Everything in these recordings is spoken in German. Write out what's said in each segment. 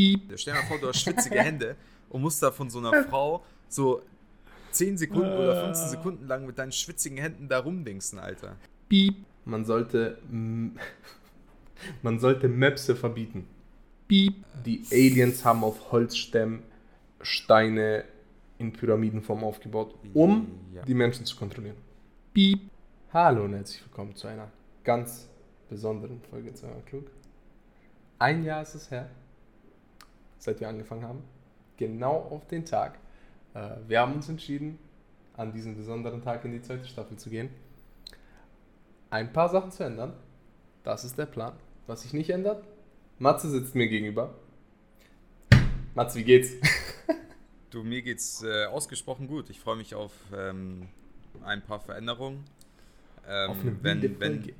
Piep. Stell dir mal vor, du hast schwitzige Hände und musst da von so einer Frau so 10 Sekunden oder 15 Sekunden lang mit deinen schwitzigen Händen da rumdingsen, Alter. Piep. Man sollte. Man sollte Möpse verbieten. Piep. Die Aliens haben auf Holzstämmen Steine in Pyramidenform aufgebaut, um ja. die Menschen zu kontrollieren. Piep. Hallo und herzlich willkommen zu einer ganz besonderen Folge zu Klug. Ein Jahr ist es her, seit wir angefangen haben. Genau auf den Tag. Äh, wir haben uns entschieden, an diesem besonderen Tag in die zweite Staffel zu gehen. Ein paar Sachen zu ändern. Das ist der Plan. Was sich nicht ändert, Matze sitzt mir gegenüber. Matze, wie geht's? du, mir geht's äh, ausgesprochen gut. Ich freue mich auf ähm, ein paar Veränderungen. Ähm, auf eine wenn, wenn,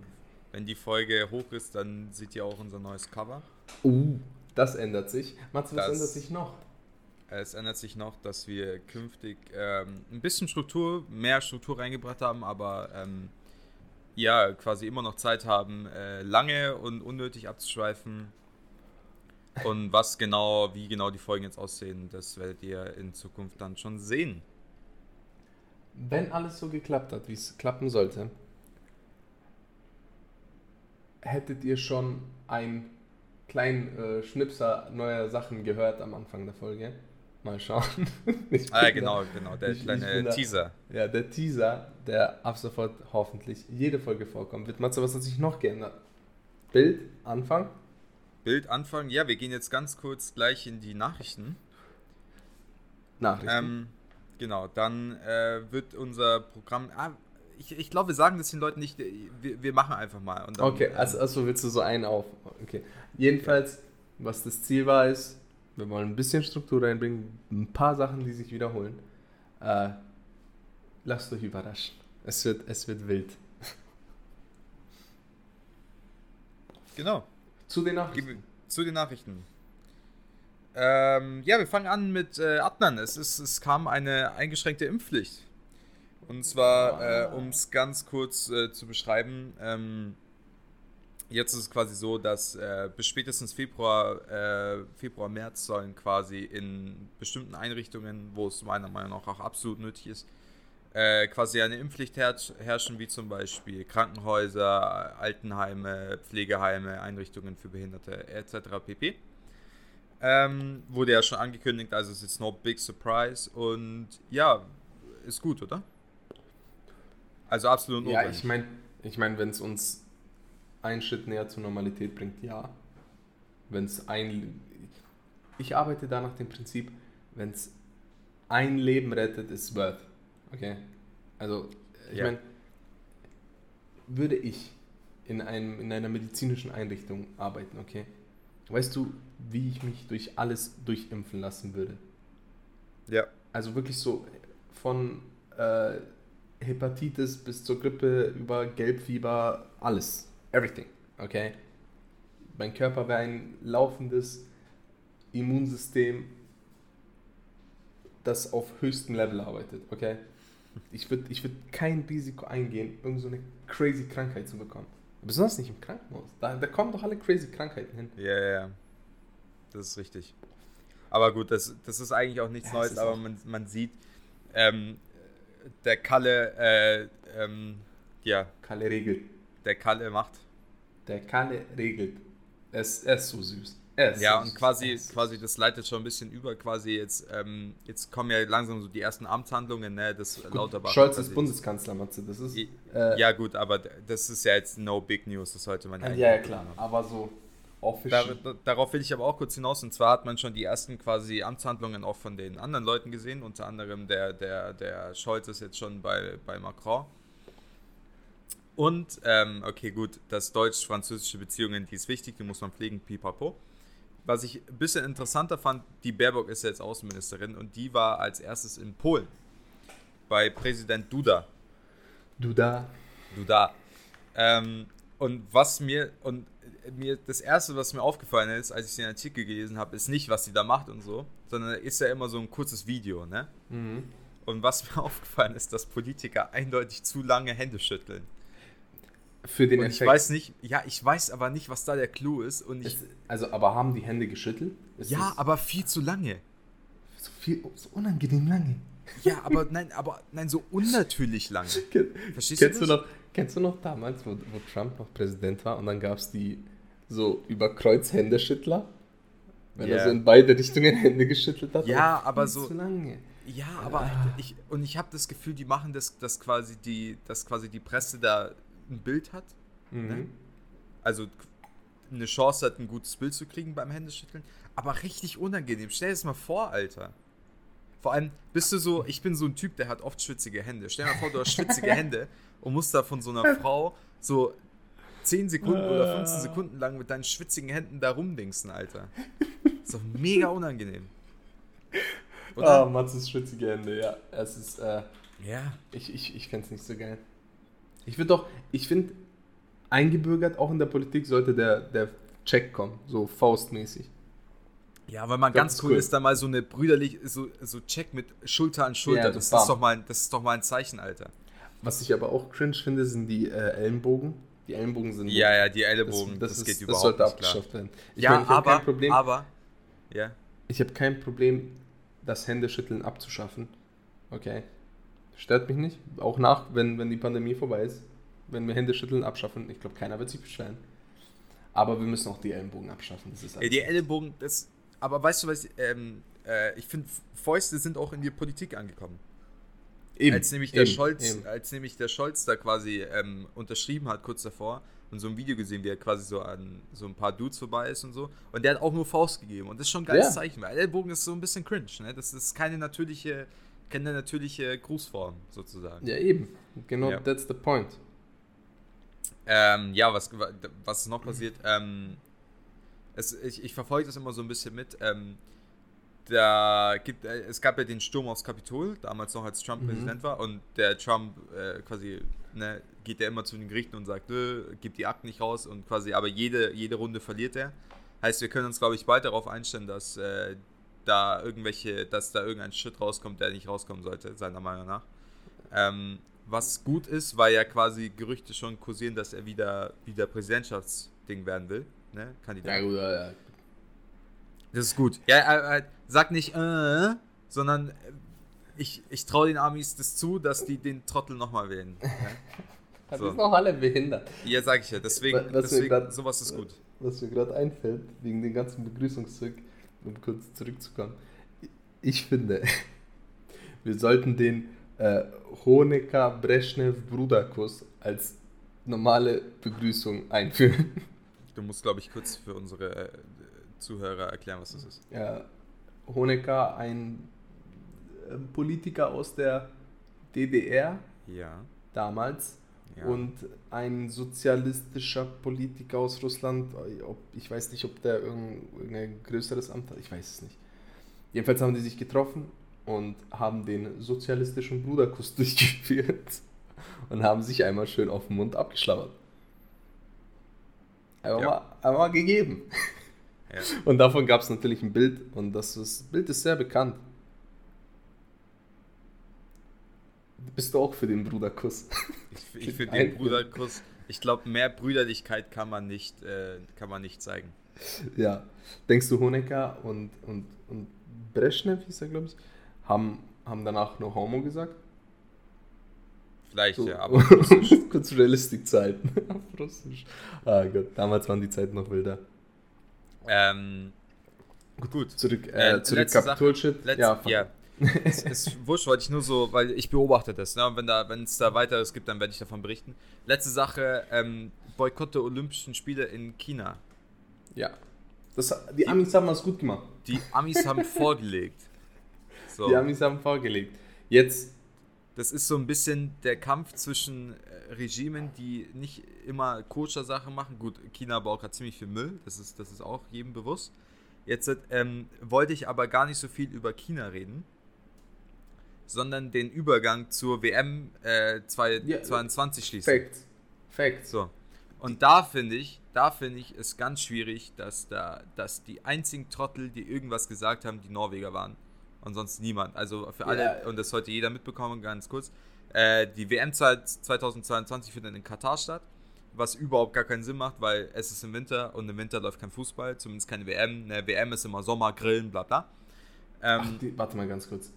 wenn die Folge hoch ist, dann seht ihr auch unser neues Cover. Uh, das ändert sich. Matze, was das, ändert sich noch? Es ändert sich noch, dass wir künftig ähm, ein bisschen Struktur, mehr Struktur reingebracht haben, aber ähm, ja, quasi immer noch Zeit haben, äh, lange und unnötig abzuschweifen. Und was genau, wie genau die Folgen jetzt aussehen, das werdet ihr in Zukunft dann schon sehen. Wenn alles so geklappt hat, wie es klappen sollte, hättet ihr schon einen kleinen äh, Schnipser neuer Sachen gehört am Anfang der Folge. Mal schauen. ah, ja, genau, genau, der ich, kleine ich Teaser. Da, ja, der Teaser, der ab sofort hoffentlich jede Folge vorkommt. Wird Matze, was hat sich noch geändert? Bild, Anfang? Bild, Anfang, ja, wir gehen jetzt ganz kurz gleich in die Nachrichten. Nachrichten? Ähm, genau, dann äh, wird unser Programm, ah, ich, ich glaube, wir sagen das den Leuten nicht, wir, wir machen einfach mal. Dann, okay, ähm, also, also willst du so einen auf. Okay. Jedenfalls, was das Ziel war, ist, wir wollen ein bisschen Struktur reinbringen, ein paar Sachen, die sich wiederholen. Äh, lasst euch überraschen. Es wird, es wird wild. Genau. Zu den Nachrichten. Zu den Nachrichten. Ähm, ja, wir fangen an mit äh, Adnan. Es, ist, es kam eine eingeschränkte Impfpflicht. Und zwar, äh, um es ganz kurz äh, zu beschreiben, ähm, Jetzt ist es quasi so, dass äh, bis spätestens Februar, äh, Februar, März sollen quasi in bestimmten Einrichtungen, wo es meiner Meinung nach auch absolut nötig ist, äh, quasi eine Impfpflicht herrschen, wie zum Beispiel Krankenhäuser, Altenheime, Pflegeheime, Einrichtungen für Behinderte etc. pp. Ähm, wurde ja schon angekündigt, also ist jetzt no big surprise und ja, ist gut, oder? Also absolut notwendig. Ja, ich meine, ich mein, wenn es uns einen Schritt näher zur Normalität bringt, ja. Wenn es ein. Ich arbeite da nach dem Prinzip, wenn es ein Leben rettet, ist es worth. Okay? Also, ich ja. meine, würde ich in, einem, in einer medizinischen Einrichtung arbeiten, okay? Weißt du, wie ich mich durch alles durchimpfen lassen würde? Ja. Also wirklich so von äh, Hepatitis bis zur Grippe über Gelbfieber, alles everything, okay? Mein Körper wäre ein laufendes Immunsystem, das auf höchstem Level arbeitet, okay? Ich würde ich würd kein Risiko eingehen, irgend so eine crazy Krankheit zu bekommen. Besonders nicht im Krankenhaus. Da, da kommen doch alle crazy Krankheiten hin. Ja, ja, ja. Das ist richtig. Aber gut, das, das ist eigentlich auch nichts ja, Neues, aber man, man sieht, ähm, der Kalle, äh, ähm, ja. Kalle regelt der Kalle macht. Der Kalle regelt. Er ist, er ist so süß. Ist ja, so und quasi, quasi, das leitet schon ein bisschen über, quasi jetzt, ähm, jetzt kommen ja langsam so die ersten Amtshandlungen, ne, das gut, Lauterbach. Scholz ist Bundeskanzler, Matze, das ist... Äh, ja gut, aber das ist ja jetzt no big news, das sollte man ja Ja, ja klar, haben. aber so Dar, darauf will ich aber auch kurz hinaus, und zwar hat man schon die ersten quasi Amtshandlungen auch von den anderen Leuten gesehen, unter anderem der, der, der Scholz ist jetzt schon bei, bei Macron und, ähm, okay, gut, das deutsch-französische Beziehungen, die ist wichtig, die muss man pflegen, pipapo. Was ich ein bisschen interessanter fand, die Baerbock ist jetzt Außenministerin und die war als erstes in Polen bei Präsident Duda. Duda. Duda. Ähm, und was mir, und mir, das erste, was mir aufgefallen ist, als ich den Artikel gelesen habe, ist nicht, was sie da macht und so, sondern ist ja immer so ein kurzes Video, ne? Mhm. Und was mir aufgefallen ist, dass Politiker eindeutig zu lange Hände schütteln. Für den Und Effekt. ich weiß nicht, ja, ich weiß aber nicht, was da der Clou ist. Und ich, Es, also, aber haben die Hände geschüttelt? Ist ja, aber viel zu lange. so viel, so unangenehm lange. Ja, aber nein, aber nein, so unnatürlich lange. Verstehst Kennst du du das? noch, kennst du noch damals, wo, wo Trump noch Präsident war und dann gab es die so über Kreuz Händeschüttler? Wenn Ja. er so in beide Richtungen Hände geschüttelt hat. Ja, aber so- lange. Ja, aber ich und ich habe das Gefühl, die machen das, dass quasi die, dass quasi die Presse da ein Bild hat, Mhm. also eine Chance hat, ein gutes Bild zu kriegen beim Händeschütteln, aber richtig unangenehm. Stell dir das mal vor, Alter. Vor allem bist du so, ich bin so ein Typ, der hat oft schwitzige Hände. Stell dir mal vor, du hast schwitzige Hände und musst da von so einer Frau so 10 Sekunden oder 15 Sekunden lang mit deinen schwitzigen Händen da rumdingsen, Alter. ist doch mega unangenehm. Ah, Oder? Mats ist schwitzige Hände, ja. Es ist, äh, ja. ich, ich, ich fände es nicht so geil. Ich würde doch, ich finde, eingebürgert, auch in der Politik, sollte der, der Check kommen, so faustmäßig. Ja, weil man Das ganz cool cool. ist, da mal so eine brüderlich, so, so Check mit Schulter an Schulter. Ja, das, bam. ist doch mal, ein- das ist doch mal ein Zeichen, Alter. Was ich aber auch cringe finde, sind die äh, Ellenbogen. Die Ellenbogen sind Ja, ja, die das, Ellenbogen, das, ist- geht das überhaupt sollte nicht klar. abgeschafft werden. Ich ja, meine, ich habe aber, kein Problem. aber, ja. Ich habe kein Problem, das Händeschütteln abzuschaffen. Okay. Stört mich nicht. Auch nach, wenn, wenn die Pandemie vorbei ist. Wenn wir Händeschütteln abschaffen. Ich glaube, keiner wird sich beschweren. Aber wir müssen auch die Ellenbogen abschaffen. Das ist Ja, die Ellenbogen, das, aber weißt du was, ähm, äh, ich finde, Fäuste sind auch in die Politik angekommen. Eben, als nämlich der eben, Scholz, eben. als nämlich der Scholz da quasi ähm, unterschrieben hat kurz davor und so ein Video gesehen, wie er quasi so an so ein paar Dudes vorbei ist und so. Und der hat auch nur Faust gegeben. Und das ist schon ein geiles Ja. Zeichen, weil Ellbogen ist so ein bisschen cringe, ne? Das ist keine natürliche, keine natürliche Grußform, sozusagen. Ja, eben. Genau, Ja. that's the point. Ähm, ja, was, was ist noch passiert? Ähm, es, ich, ich verfolge das immer so ein bisschen mit. Ähm, da gibt, äh, es gab ja den Sturm aufs Kapitol, damals noch als Trump Mhm. Präsident war, und der Trump äh, quasi ne, geht ja immer zu den Gerichten und sagt, nö, gibt die Akten nicht raus und quasi, aber jede, jede Runde verliert er. Heißt, wir können uns, glaube ich, bald darauf einstellen, dass äh, da irgendwelche, dass da irgendein Shit rauskommt, der nicht rauskommen sollte, seiner Meinung nach. Ähm, was gut ist, weil ja quasi Gerüchte schon kursieren, dass er wieder, wieder Präsidentschaftsding werden will, ne? Kandidat. gut, ja, ja. Das ist gut. Ja, äh, äh, sag nicht, äh, sondern äh, ich, ich traue den Amis das zu, dass die den Trottel nochmal wählen. Ja, Das So. ist noch alle behindert. ja sag ich ja. Deswegen, Was deswegen grad- sowas ist gut. Was mir gerade einfällt, wegen den ganzen Begrüßungszeug, um kurz zurückzukommen. Ich finde, wir sollten den äh, Honecker Brezhnev Bruderkuss als normale Begrüßung einführen. Du musst, glaube ich, kurz für unsere Zuhörer erklären, was das ist. Ja, Honecker, ein äh, Politiker aus der DDR Ja. damals ja. und ein sozialistischer Politiker aus Russland. Ob, ich weiß nicht, ob der irgendein, irgendein größeres Amt hat, ich weiß es nicht. Jedenfalls haben die sich getroffen und haben den sozialistischen Bruderkuss durchgeführt und haben sich einmal schön auf den Mund abgeschlabbert. Einfach, Ja. mal, einfach mal gegeben. Ja. Und davon gab es natürlich ein Bild und das ist, Bild ist sehr bekannt. Bist du auch für den Bruderkuss? Ich, ich Ein- den Bruderkuss, ich glaube, mehr Brüderlichkeit kann man nicht, äh, kann man nicht zeigen. Ja. Denkst du, Honecker und, und, und Brezhnev, hieß er, glaube ich, haben, haben danach nur Homo gesagt? Vielleicht, So. ja, aber. Kurz Realistic-Zeiten. Auf Russisch. Ah Gott, damals waren die Zeiten noch wilder. Ähm, gut. Zurück, äh, Äh, zurück letzte Sache. Kapitol-Shit. Ja, ja, es ist wurscht, wollte ich nur so, weil ich beobachte das. Ne? Wenn da, wenn es da weiteres gibt, dann werde ich davon berichten. Letzte Sache: ähm, Boykott der Olympischen Spiele in China. ja. Das, die Amis haben was gut gemacht. Die Amis haben vorgelegt. So, Die Amis haben vorgelegt. Jetzt, das ist so ein bisschen der Kampf zwischen äh, Regimen, die nicht immer koscher Sachen machen. Gut, China baut gerade ziemlich viel Müll, das ist, das ist auch jedem bewusst. Jetzt ähm, wollte ich aber gar nicht so viel über China reden, sondern den Übergang zur WM äh, 2022 schließen. Facts. Facts. So. Und da finde ich, da finde ich es ganz schwierig, dass da, dass die einzigen Trottel, die irgendwas gesagt haben, die Norweger waren. Und sonst niemand. Also für alle, Ja. und das sollte jeder mitbekommen, ganz kurz. Äh, die WM 2022 findet in Katar statt. was überhaupt gar keinen Sinn macht, weil es ist im Winter und im Winter läuft kein Fußball, zumindest keine WM. Eine WM ist immer Sommer, Grillen, bla bla. Ähm, Ach, die, warte mal ganz kurz.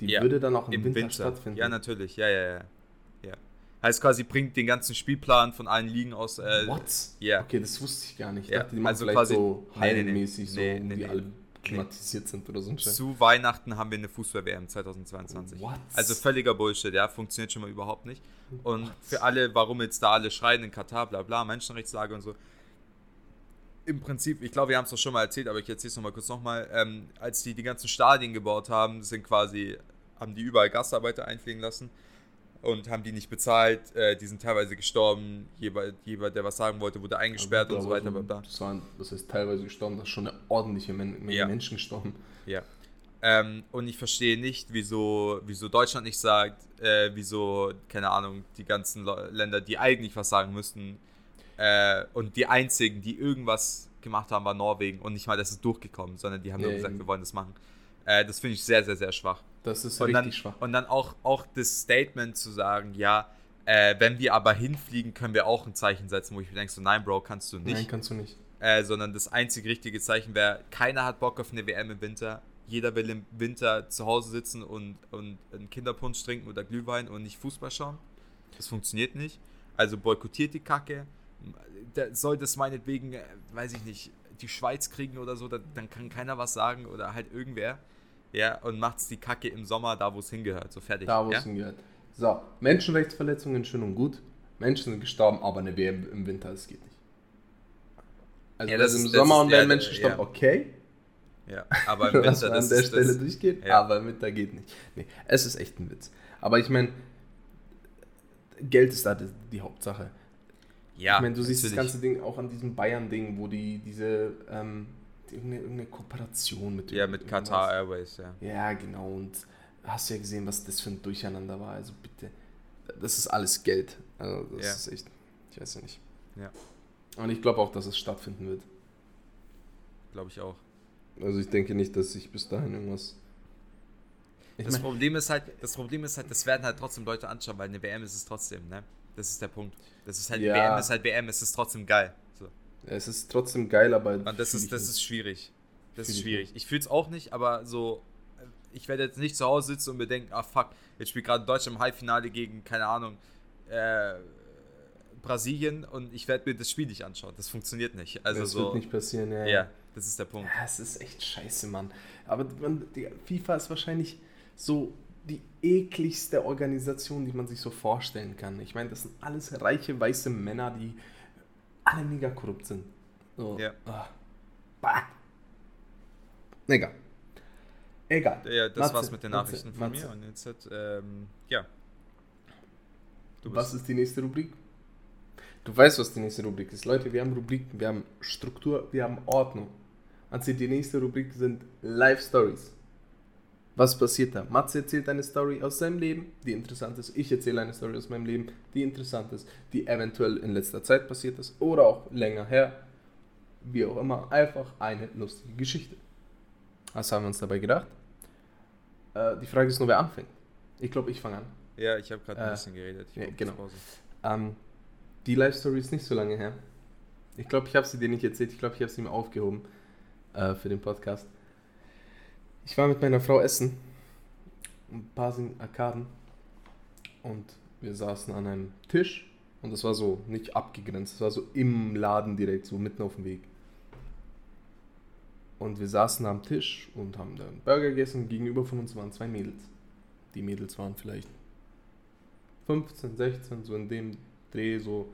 Die ja, würde dann auch im, im Winter, Winter, stattfinden? Ja, natürlich. Ja, ja, ja. ja. Heißt quasi, bringt den ganzen Spielplan von allen Ligen aus. Äh, What? Ja. Okay, das wusste ich gar nicht. Ich ja. dachte, die also quasi so nee, nee, nee. so, nee, die alle klimatisiert sind oder so ein Zu Weihnachten haben wir eine Fußball-WM 2022. What? Also völliger Bullshit, ja, funktioniert schon mal überhaupt nicht. Und What? für alle, warum jetzt da alle schreien in Katar, bla bla, Menschenrechtslage und so. Im Prinzip, ich glaube, wir haben es doch schon mal erzählt, aber ich erzähle es nochmal kurz nochmal. Ähm, als die die ganzen Stadien gebaut haben, sind quasi, haben die überall Gastarbeiter einfliegen lassen und haben die nicht bezahlt. Äh, die sind teilweise gestorben. Jeder, der was sagen wollte, wurde eingesperrt ja, und so weiter. So, das, waren, das heißt teilweise gestorben, das ist schon eine ordentliche Menge ja. Menschen gestorben. Ja. Ähm, und ich verstehe nicht, wieso, wieso Deutschland nicht sagt, äh, wieso, keine Ahnung, die ganzen Länder, die eigentlich was sagen müssten, äh, und die einzigen, die irgendwas gemacht haben, war Norwegen und nicht mal, das ist durchgekommen, sondern die haben ja, nur gesagt, eben. wir wollen das machen. Äh, das finde ich sehr, sehr, sehr schwach. Das ist und richtig dann, schwach. Und dann auch, auch das Statement zu sagen, ja, äh, wenn wir aber hinfliegen, können wir auch ein Zeichen setzen, wo ich mir denke, so, nein, Bro, kannst du nicht. Nein, kannst du nicht. Äh, sondern das einzige richtige Zeichen wäre, keiner hat Bock auf eine WM im Winter. Jeder will im Winter zu Hause sitzen und, und einen Kinderpunsch trinken oder Glühwein und nicht Fußball schauen. Das funktioniert nicht. Also boykottiert die Kacke. Da soll das meinetwegen, äh, weiß ich nicht, die Schweiz kriegen oder so, dann kann keiner was sagen oder halt irgendwer ja, und macht's die Kacke im Sommer da, wo es hingehört. So fertig. Da, wo ja? es hingehört. So, Menschenrechtsverletzungen schön und gut. Menschen sind gestorben, aber eine WM im Winter, das geht nicht. Also ja, das im ist, Sommer und werden Menschen gestorben, ja. okay. Ja, aber im Winter, das an der Stelle das, durchgeht, ja. aber im Winter geht nicht. Nee, es ist echt ein Witz. Aber ich meine, Geld ist da die, die Hauptsache. Ja, ich meine, du siehst das ganze Ding auch an diesem Bayern-Ding, wo die diese ähm, irgendeine, irgendeine Kooperation mit Ja, mit Qatar Airways, ja. Ja, genau. Und hast ja gesehen, was das für ein Durcheinander war. Also bitte, das ist alles Geld. Also das ja. ist echt, ich weiß ja nicht. Ja. Und ich glaube auch, dass es stattfinden wird. Glaube ich auch. Also ich denke nicht, dass sich bis dahin irgendwas. das mein, Problem ist halt, das Problem ist halt, das werden halt trotzdem Leute anschauen, weil eine WM ist es trotzdem, ne? Das ist der Punkt. Das ist halt ja. WM ist halt WM, es ist trotzdem geil. Es ist trotzdem geil, aber. Und das ist, das ist schwierig. Das ist schwierig. Ich fühle es auch nicht, aber so, ich werde jetzt nicht zu Hause sitzen und mir denken, ah fuck, jetzt spielt gerade Deutschland im Halbfinale gegen, keine Ahnung, äh, Brasilien und ich werde mir das Spiel nicht anschauen. Das funktioniert nicht. Also das so, wird nicht passieren, ja. Ja, das ist der Punkt. Ja, es ist echt scheiße, Mann. Aber man, die FIFA ist wahrscheinlich so die ekligste Organisation, die man sich so vorstellen kann. Ich meine, das sind alles reiche weiße Männer, die alle mega korrupt sind. So. Ja. Oh. Bah. Egal. Egal. Ja, das Matze, war's mit den Nachrichten Matze, von Matze. mir. Und jetzt hat, ähm, ja. was ist die nächste Rubrik? Du weißt, was die nächste Rubrik ist. Leute, wir haben Rubriken, wir haben Struktur, wir haben Ordnung. Also die nächste Rubrik sind Live Stories. Was passiert da? Matze erzählt eine Story aus seinem Leben, die interessant ist. Ich erzähle eine Story aus meinem Leben, die interessant ist, die eventuell in letzter Zeit passiert ist oder auch länger her. Wie auch immer, einfach eine lustige Geschichte. Was haben wir uns dabei gedacht? Äh, die Frage ist nur, wer anfängt. Ich glaube, ich fange an. Ja, ich habe gerade ein äh, bisschen geredet. Ja, genau. Ähm, die Live-Story ist nicht so lange her. Ich glaube, ich habe sie dir nicht erzählt. Ich glaube, ich habe sie mir aufgehoben äh, für den Podcast. Ich war mit meiner Frau essen, ein paar sind Arkaden und wir saßen an einem Tisch und das war so nicht abgegrenzt, das war so im Laden direkt, so mitten auf dem Weg. Und wir saßen am Tisch und haben dann Burger gegessen. Gegenüber von uns waren zwei Mädels. Die Mädels waren vielleicht 15, 16, so in dem Dreh, so.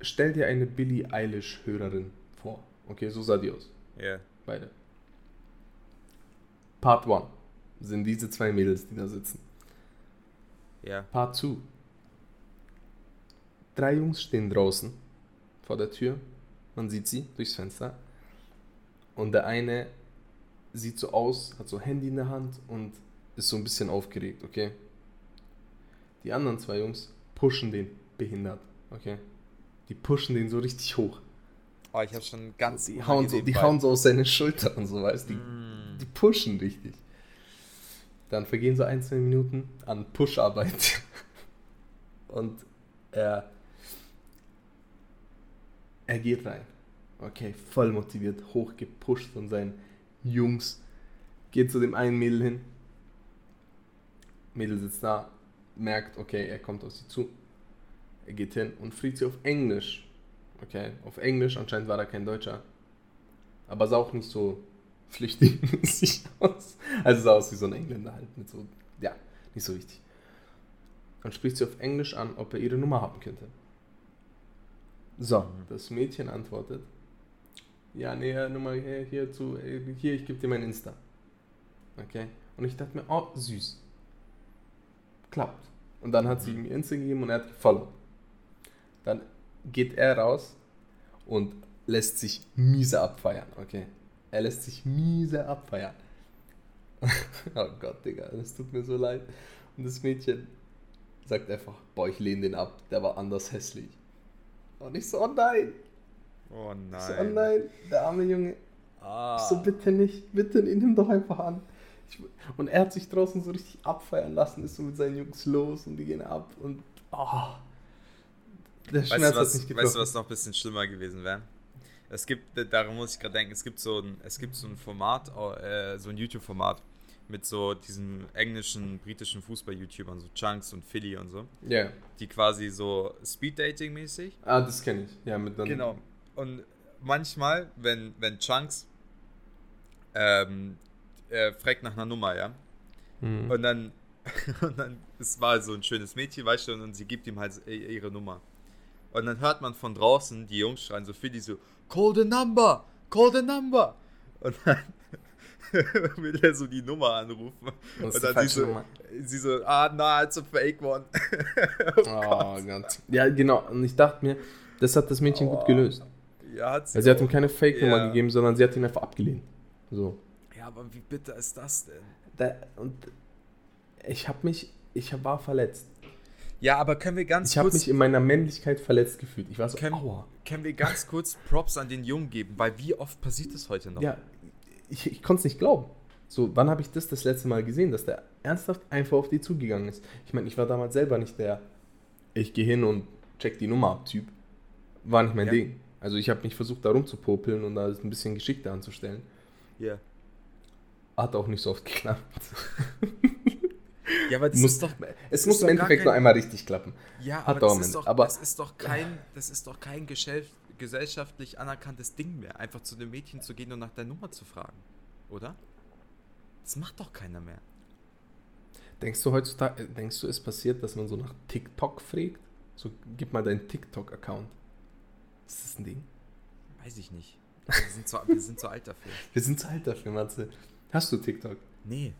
Stell dir eine Billie Eilish-Hörerin vor. Okay, so sah die aus. Ja. Yeah. Beide. Part 1 sind diese zwei Mädels, die da sitzen. Ja. Part 2. Drei Jungs stehen draußen vor der Tür. Man sieht sie durchs Fenster. Und der eine sieht so aus, hat so Handy in der Hand und ist so ein bisschen aufgeregt, okay? Die anderen zwei Jungs pushen den behindert, okay? Die pushen den so richtig hoch. Oh, ich hab schon ganz. Die, hauen so, die hauen so aus seine Schulter und so, weißt du? Mm die pushen richtig. Dann vergehen so ein, zwei Minuten an Push-Arbeit. Und er Er geht rein. Okay, voll motiviert, hochgepusht von seinen Jungs. Geht zu dem einen Mädel hin. Mädel sitzt da, merkt, okay, er kommt auf sie zu. Er geht hin und fragt sie auf Englisch. Okay, auf Englisch, anscheinend war er kein Deutscher. Aber sah auch nicht so flüchtig aus. Also sah aus wie so ein Engländer halt. Mit so, ja, nicht so wichtig. Dann spricht sie auf Englisch an, ob er ihre Nummer haben könnte. So, das Mädchen antwortet. Ja, nee, Nummer hier, hier zu, hier, ich gebe dir mein Insta. Okay. Und ich dachte mir, oh, süß. Klappt. Und dann hat sie ihm Insta gegeben und er hat gefollowt. Dann geht er raus und lässt sich miese abfeiern, okay? Er lässt sich miese abfeiern. oh Gott, Digga, das tut mir so leid. Und das Mädchen sagt einfach, boah, ich lehne den ab, der war anders hässlich. Und ich so, oh nein. Oh nein. Ich so, oh nein, der arme Junge. Ah. Ich so, bitte nicht, bitte nimm doch einfach an. Ich, und er hat sich draußen so richtig abfeiern lassen, ist so mit seinen Jungs los und die gehen ab und oh, der Schmerz weißt du, was, hat nicht getroffen. Weißt du, was noch ein bisschen schlimmer gewesen wäre? Es gibt, daran muss ich gerade denken, es gibt so ein, es gibt so ein Format, äh, so ein YouTube-Format mit so diesen englischen, britischen Fußball-YouTubern, so Chunks und Philly und so. Ja. Yeah. Die quasi so Speed-Dating-mäßig. Ah, das kenne ich. Ja, mit dann. Genau. Und manchmal, wenn, wenn Chunks ähm, er fragt nach einer Nummer, ja. Mhm. Und dann, und dann, es war so ein schönes Mädchen, weißt du, und, und sie gibt ihm halt ihre Nummer. Und dann hört man von draußen die Jungs schreien so die so, call the number, call the number. Und dann will er so die Nummer anrufen. Und dann sie so, sie so, ah, na, it's a fake one. oh, oh Gott. Ja, genau. Und ich dachte mir, das hat das Mädchen oh. gut gelöst. Ja, hat sie. Also sie hat ihm keine Fake-Nummer ja. gegeben, sondern sie hat ihn einfach abgelehnt. So. Ja, aber wie bitter ist das denn? Da, und ich habe mich, ich war verletzt. Ja, aber können wir ganz ich kurz. Ich habe mich in meiner Männlichkeit verletzt gefühlt. Ich war so, können, aua. Können wir ganz kurz Props an den Jungen geben? Weil wie oft passiert das heute noch? Ja, ich, ich konnte es nicht glauben. So, wann habe ich das das letzte Mal gesehen, dass der ernsthaft einfach auf die zugegangen ist? Ich meine, ich war damals selber nicht der, ich gehe hin und check die Nummer ab Typ. War nicht mein ja. Ding. Also ich habe mich versucht, da rumzupopeln und da ein bisschen geschickter anzustellen. Ja. Yeah. Hat auch nicht so oft geklappt. Ja, aber das muss, ist doch. Es muss im Endeffekt kein, nur einmal richtig klappen. Ja, Hat aber, das ist, doch, aber das ist doch kein, das ist doch kein Geschäft, gesellschaftlich anerkanntes Ding mehr, einfach zu dem Mädchen zu gehen und nach der Nummer zu fragen. Oder? Das macht doch keiner mehr. Denkst du heutzutage, denkst du, es passiert, dass man so nach TikTok fragt? So, gib mal deinen TikTok-Account. Ist das ein Ding? Weiß ich nicht. Wir sind, zu, wir sind zu alt dafür. Wir sind zu alt dafür, Matze. Hast du TikTok? Nee.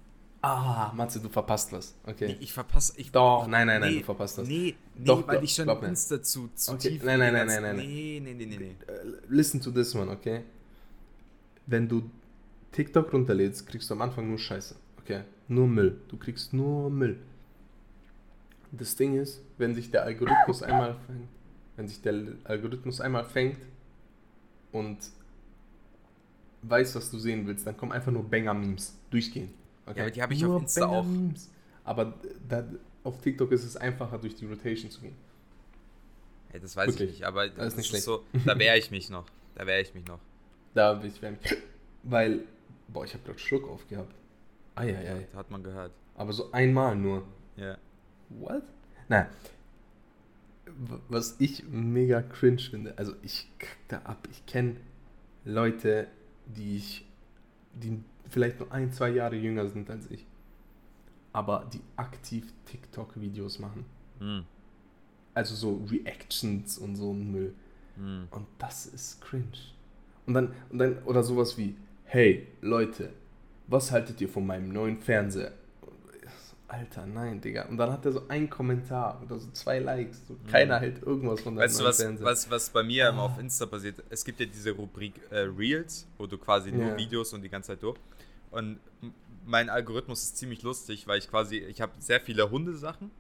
Ah, Matze, du verpasst was. Okay. Nee, ich verpasse. Ich, doch, nein, nein, nein, nee, du verpasst was. Nee, nee doch, weil doch, ich schon Insta zu, zu okay. tief. Nein, nein, nein, nein, nein. Nee, nee, nee, nee, nee. Uh, listen to this one, okay? Wenn du TikTok runterlädst, kriegst du am Anfang nur Scheiße. Okay? Nur Müll. Du kriegst nur Müll. Das Ding ist, wenn sich der Algorithmus einmal fängt, wenn sich der Algorithmus einmal fängt und weiß, was du sehen willst, dann kommen einfach nur Banger-Memes durchgehen. Okay. Ja, aber die habe ich auf Insta auch. Aber da, auf TikTok ist es einfacher, durch die Rotation zu gehen. Ja, das weiß Wirklich. ich nicht, aber das, das ist nicht so, da wehre ich mich noch. Da wehre ich mich noch. Da ich mich. Weil, boah, ich habe gerade Schluck aufgehabt. Eieiei. Ja, hat man gehört. Aber so einmal nur. Ja. What? Nein. Was ich mega cringe finde, also ich kack da ab. Ich kenne Leute, die ich, die vielleicht nur ein, zwei Jahre jünger sind als ich, aber die aktiv TikTok-Videos machen. Mhm. Also so Reactions und so ein Müll. Mhm. Und das ist cringe. Und dann, und dann, oder sowas wie, hey Leute, was haltet ihr von meinem neuen Fernseher? Alter, nein, Digga. Und dann hat er so einen Kommentar oder so zwei Likes. So, keiner mhm. hält irgendwas von deinem weißt du, was, Fernseher. Was, was bei mir oh. auf Insta passiert, es gibt ja diese Rubrik äh, Reels, wo du quasi nur yeah. Videos und die ganze Zeit durch. Und mein Algorithmus ist ziemlich lustig, weil ich quasi, ich habe sehr viele Hundesachen,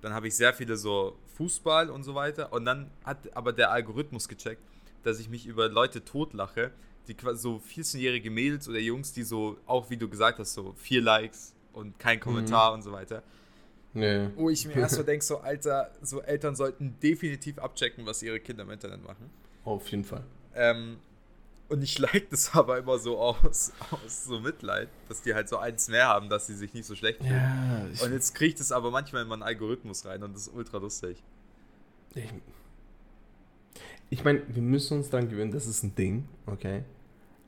dann habe ich sehr viele so Fußball und so weiter. Und dann hat aber der Algorithmus gecheckt, dass ich mich über Leute totlache, die quasi so 14-jährige Mädels oder Jungs, die so, auch wie du gesagt hast, so vier Likes und kein Kommentar mhm. und so weiter. Nee. Wo ich mir erst so denke, so Alter, so Eltern sollten definitiv abchecken, was ihre Kinder im Internet machen. Auf jeden Fall. Ähm, und ich like das aber immer so aus, aus so Mitleid, dass die halt so eins mehr haben, dass sie sich nicht so schlecht fühlen. Ja, ich, Und jetzt kriegt es aber manchmal in meinen Algorithmus rein und das ist ultra lustig. ich, ich meine, wir müssen uns dran gewöhnen, das ist ein Ding, okay?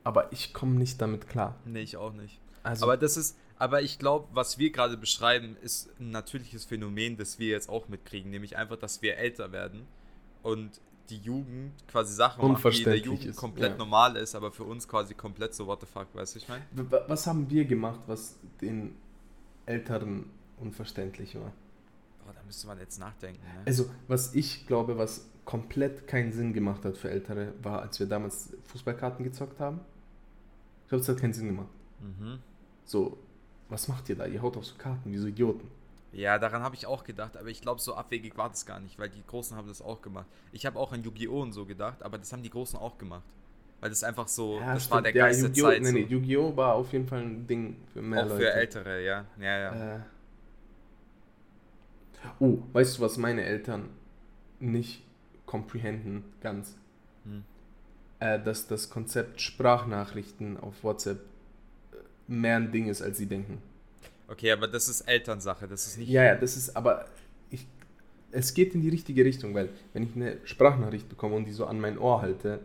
Aber ich komme nicht damit klar. Nee, ich auch nicht. Also, Aber das ist, aber ich glaube, was wir gerade beschreiben, ist ein natürliches Phänomen, das wir jetzt auch mitkriegen, nämlich einfach, dass wir älter werden und die Jugend quasi Sachen macht, die in der Jugend ist, komplett ja. normal ist, aber für uns quasi komplett so what the fuck, weißt du, ich meine? was haben wir gemacht, was den Älteren unverständlich war? Boah, da müsste man jetzt nachdenken, ne? Also, was ich glaube, was komplett keinen Sinn gemacht hat für Ältere, war, als wir damals Fußballkarten gezockt haben. Ich glaube, es hat keinen Sinn gemacht. Mhm. So, was macht ihr da? Ihr haut auf so Karten, wie so Idioten. Ja, daran habe ich auch gedacht, aber ich glaube, so abwegig war das gar nicht, weil die Großen haben das auch gemacht. Ich habe auch an Yu-Gi-Oh! und so gedacht, aber das haben die Großen auch gemacht. Weil das einfach so, das war der Ja, Geist der Yu-Gi-Oh! Zeit. Nee, nee. Yu-Gi-Oh! war auf jeden Fall ein Ding für mehr auch Leute. für Ältere, ja. Ja, ja. Äh. Oh, weißt du, was meine Eltern nicht comprehenden ganz? Hm. Äh, dass das Konzept Sprachnachrichten auf WhatsApp mehr ein Ding ist, als sie denken. Okay, aber das ist Elternsache, das ist nicht. Ja, ja, das ist aber. Ich, es geht in die richtige Richtung, weil wenn ich eine Sprachnachricht bekomme und die so an mein Ohr halte,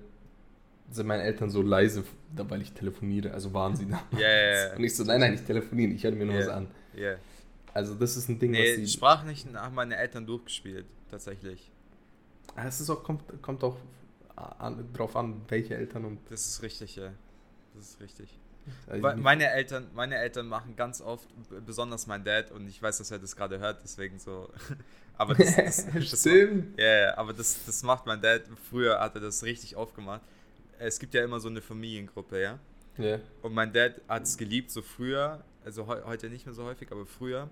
sind meine Eltern so leise, weil ich telefoniere, also waren sie da. Ja, ja, ja. Und ich so, nein, nein, ich telefoniere, ich höre mir nur Ja. was an. Yeah. Also das ist ein Ding, Nee, was sie... Sprachnachrichten haben meine Eltern durchgespielt, tatsächlich. Ah, Es ist auch, kommt, kommt auch an, drauf an, welche Eltern und... Das ist richtig, ja. Das ist richtig. Also meine Eltern, meine Eltern machen ganz oft, besonders mein Dad, und ich weiß, dass er das gerade hört, deswegen so. aber das, das, das, Stimmt. Ja, ja, aber das, das macht mein Dad. Früher hat er das richtig aufgemacht. Es gibt ja immer so eine Familiengruppe, ja. Ja. Und mein Dad hat es geliebt, so früher, also heu, heute nicht mehr so häufig, aber früher,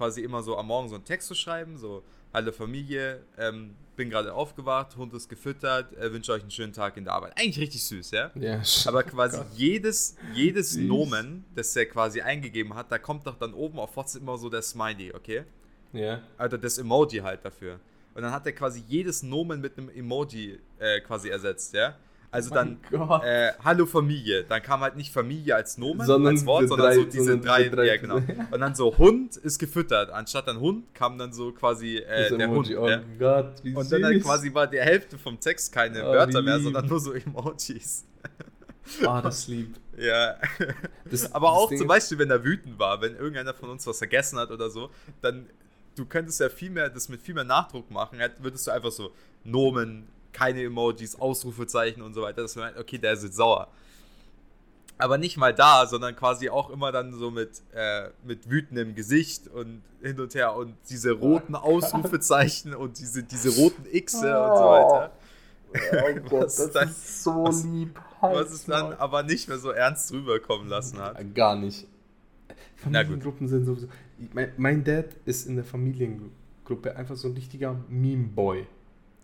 quasi immer so am Morgen so einen Text zu schreiben, so, hallo Familie, ähm, bin gerade aufgewacht, Hund ist gefüttert, äh, wünsche euch einen schönen Tag in der Arbeit. Eigentlich richtig süß, ja? Ja, Aber quasi Gott. jedes, jedes Süß. Nomen, das er quasi eingegeben hat, da kommt doch dann oben auf WhatsApp immer so der Smiley, okay? Ja. Also das Emoji halt dafür. Und dann hat er quasi jedes Nomen mit einem Emoji äh, quasi ersetzt, ja? Also dann, Mein Gott. äh, hallo Familie. Dann kam halt nicht Familie als Nomen, Sondern als Wort, sondern drei- so diese sondern drei, drei- ja genau. Und dann so Hund ist gefüttert. Anstatt dann Hund kam dann so quasi äh, der Hund. Emoji, oh ja? Gott, wie Und süß. dann halt quasi war die Hälfte vom Text keine Oh, Wörter mehr, sondern nur so Emojis. Ah, das lieb. Ja. Das- Aber das auch Ding zum Beispiel, wenn er wütend war, wenn irgendeiner von uns was vergessen hat oder so, dann du könntest ja viel mehr das mit viel mehr Nachdruck machen. Hätt- Würdest du einfach so Nomen, keine Emojis, Ausrufezeichen und so weiter, dass man meint, okay, der ist jetzt sauer. Aber nicht mal da, sondern quasi auch immer dann so mit, äh, mit wütendem Gesicht und hin und her und diese roten Ausrufezeichen und diese, diese roten Xe und so weiter. Oh Gott, das dann- ist so was- lieb. Was es dann aber nicht mehr so ernst rüberkommen lassen hat. Gar nicht. Familiengruppen sind sowieso. Mein Dad ist in der Familiengruppe einfach so ein richtiger Meme-Boy.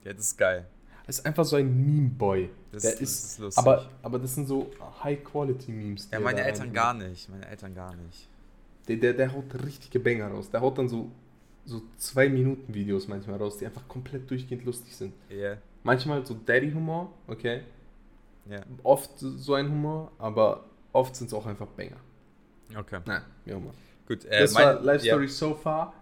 Ja, das ist geil. Er ist einfach so ein Meme-Boy. Das, Der das ist, ist lustig. aber, aber das sind so High-Quality-Memes. ja, meine Eltern gar nicht. Meine Eltern gar nicht. Der, der, der haut richtige Banger raus. Der haut dann so, so zwei Minuten Videos manchmal raus, die einfach komplett durchgehend lustig sind. Ja. Manchmal so Daddy-Humor, okay. Ja. Oft so ein Humor, aber oft sind es auch einfach Banger. Okay. Na, wie auch immer. Gut. Äh, das mein- war Life. Story so far.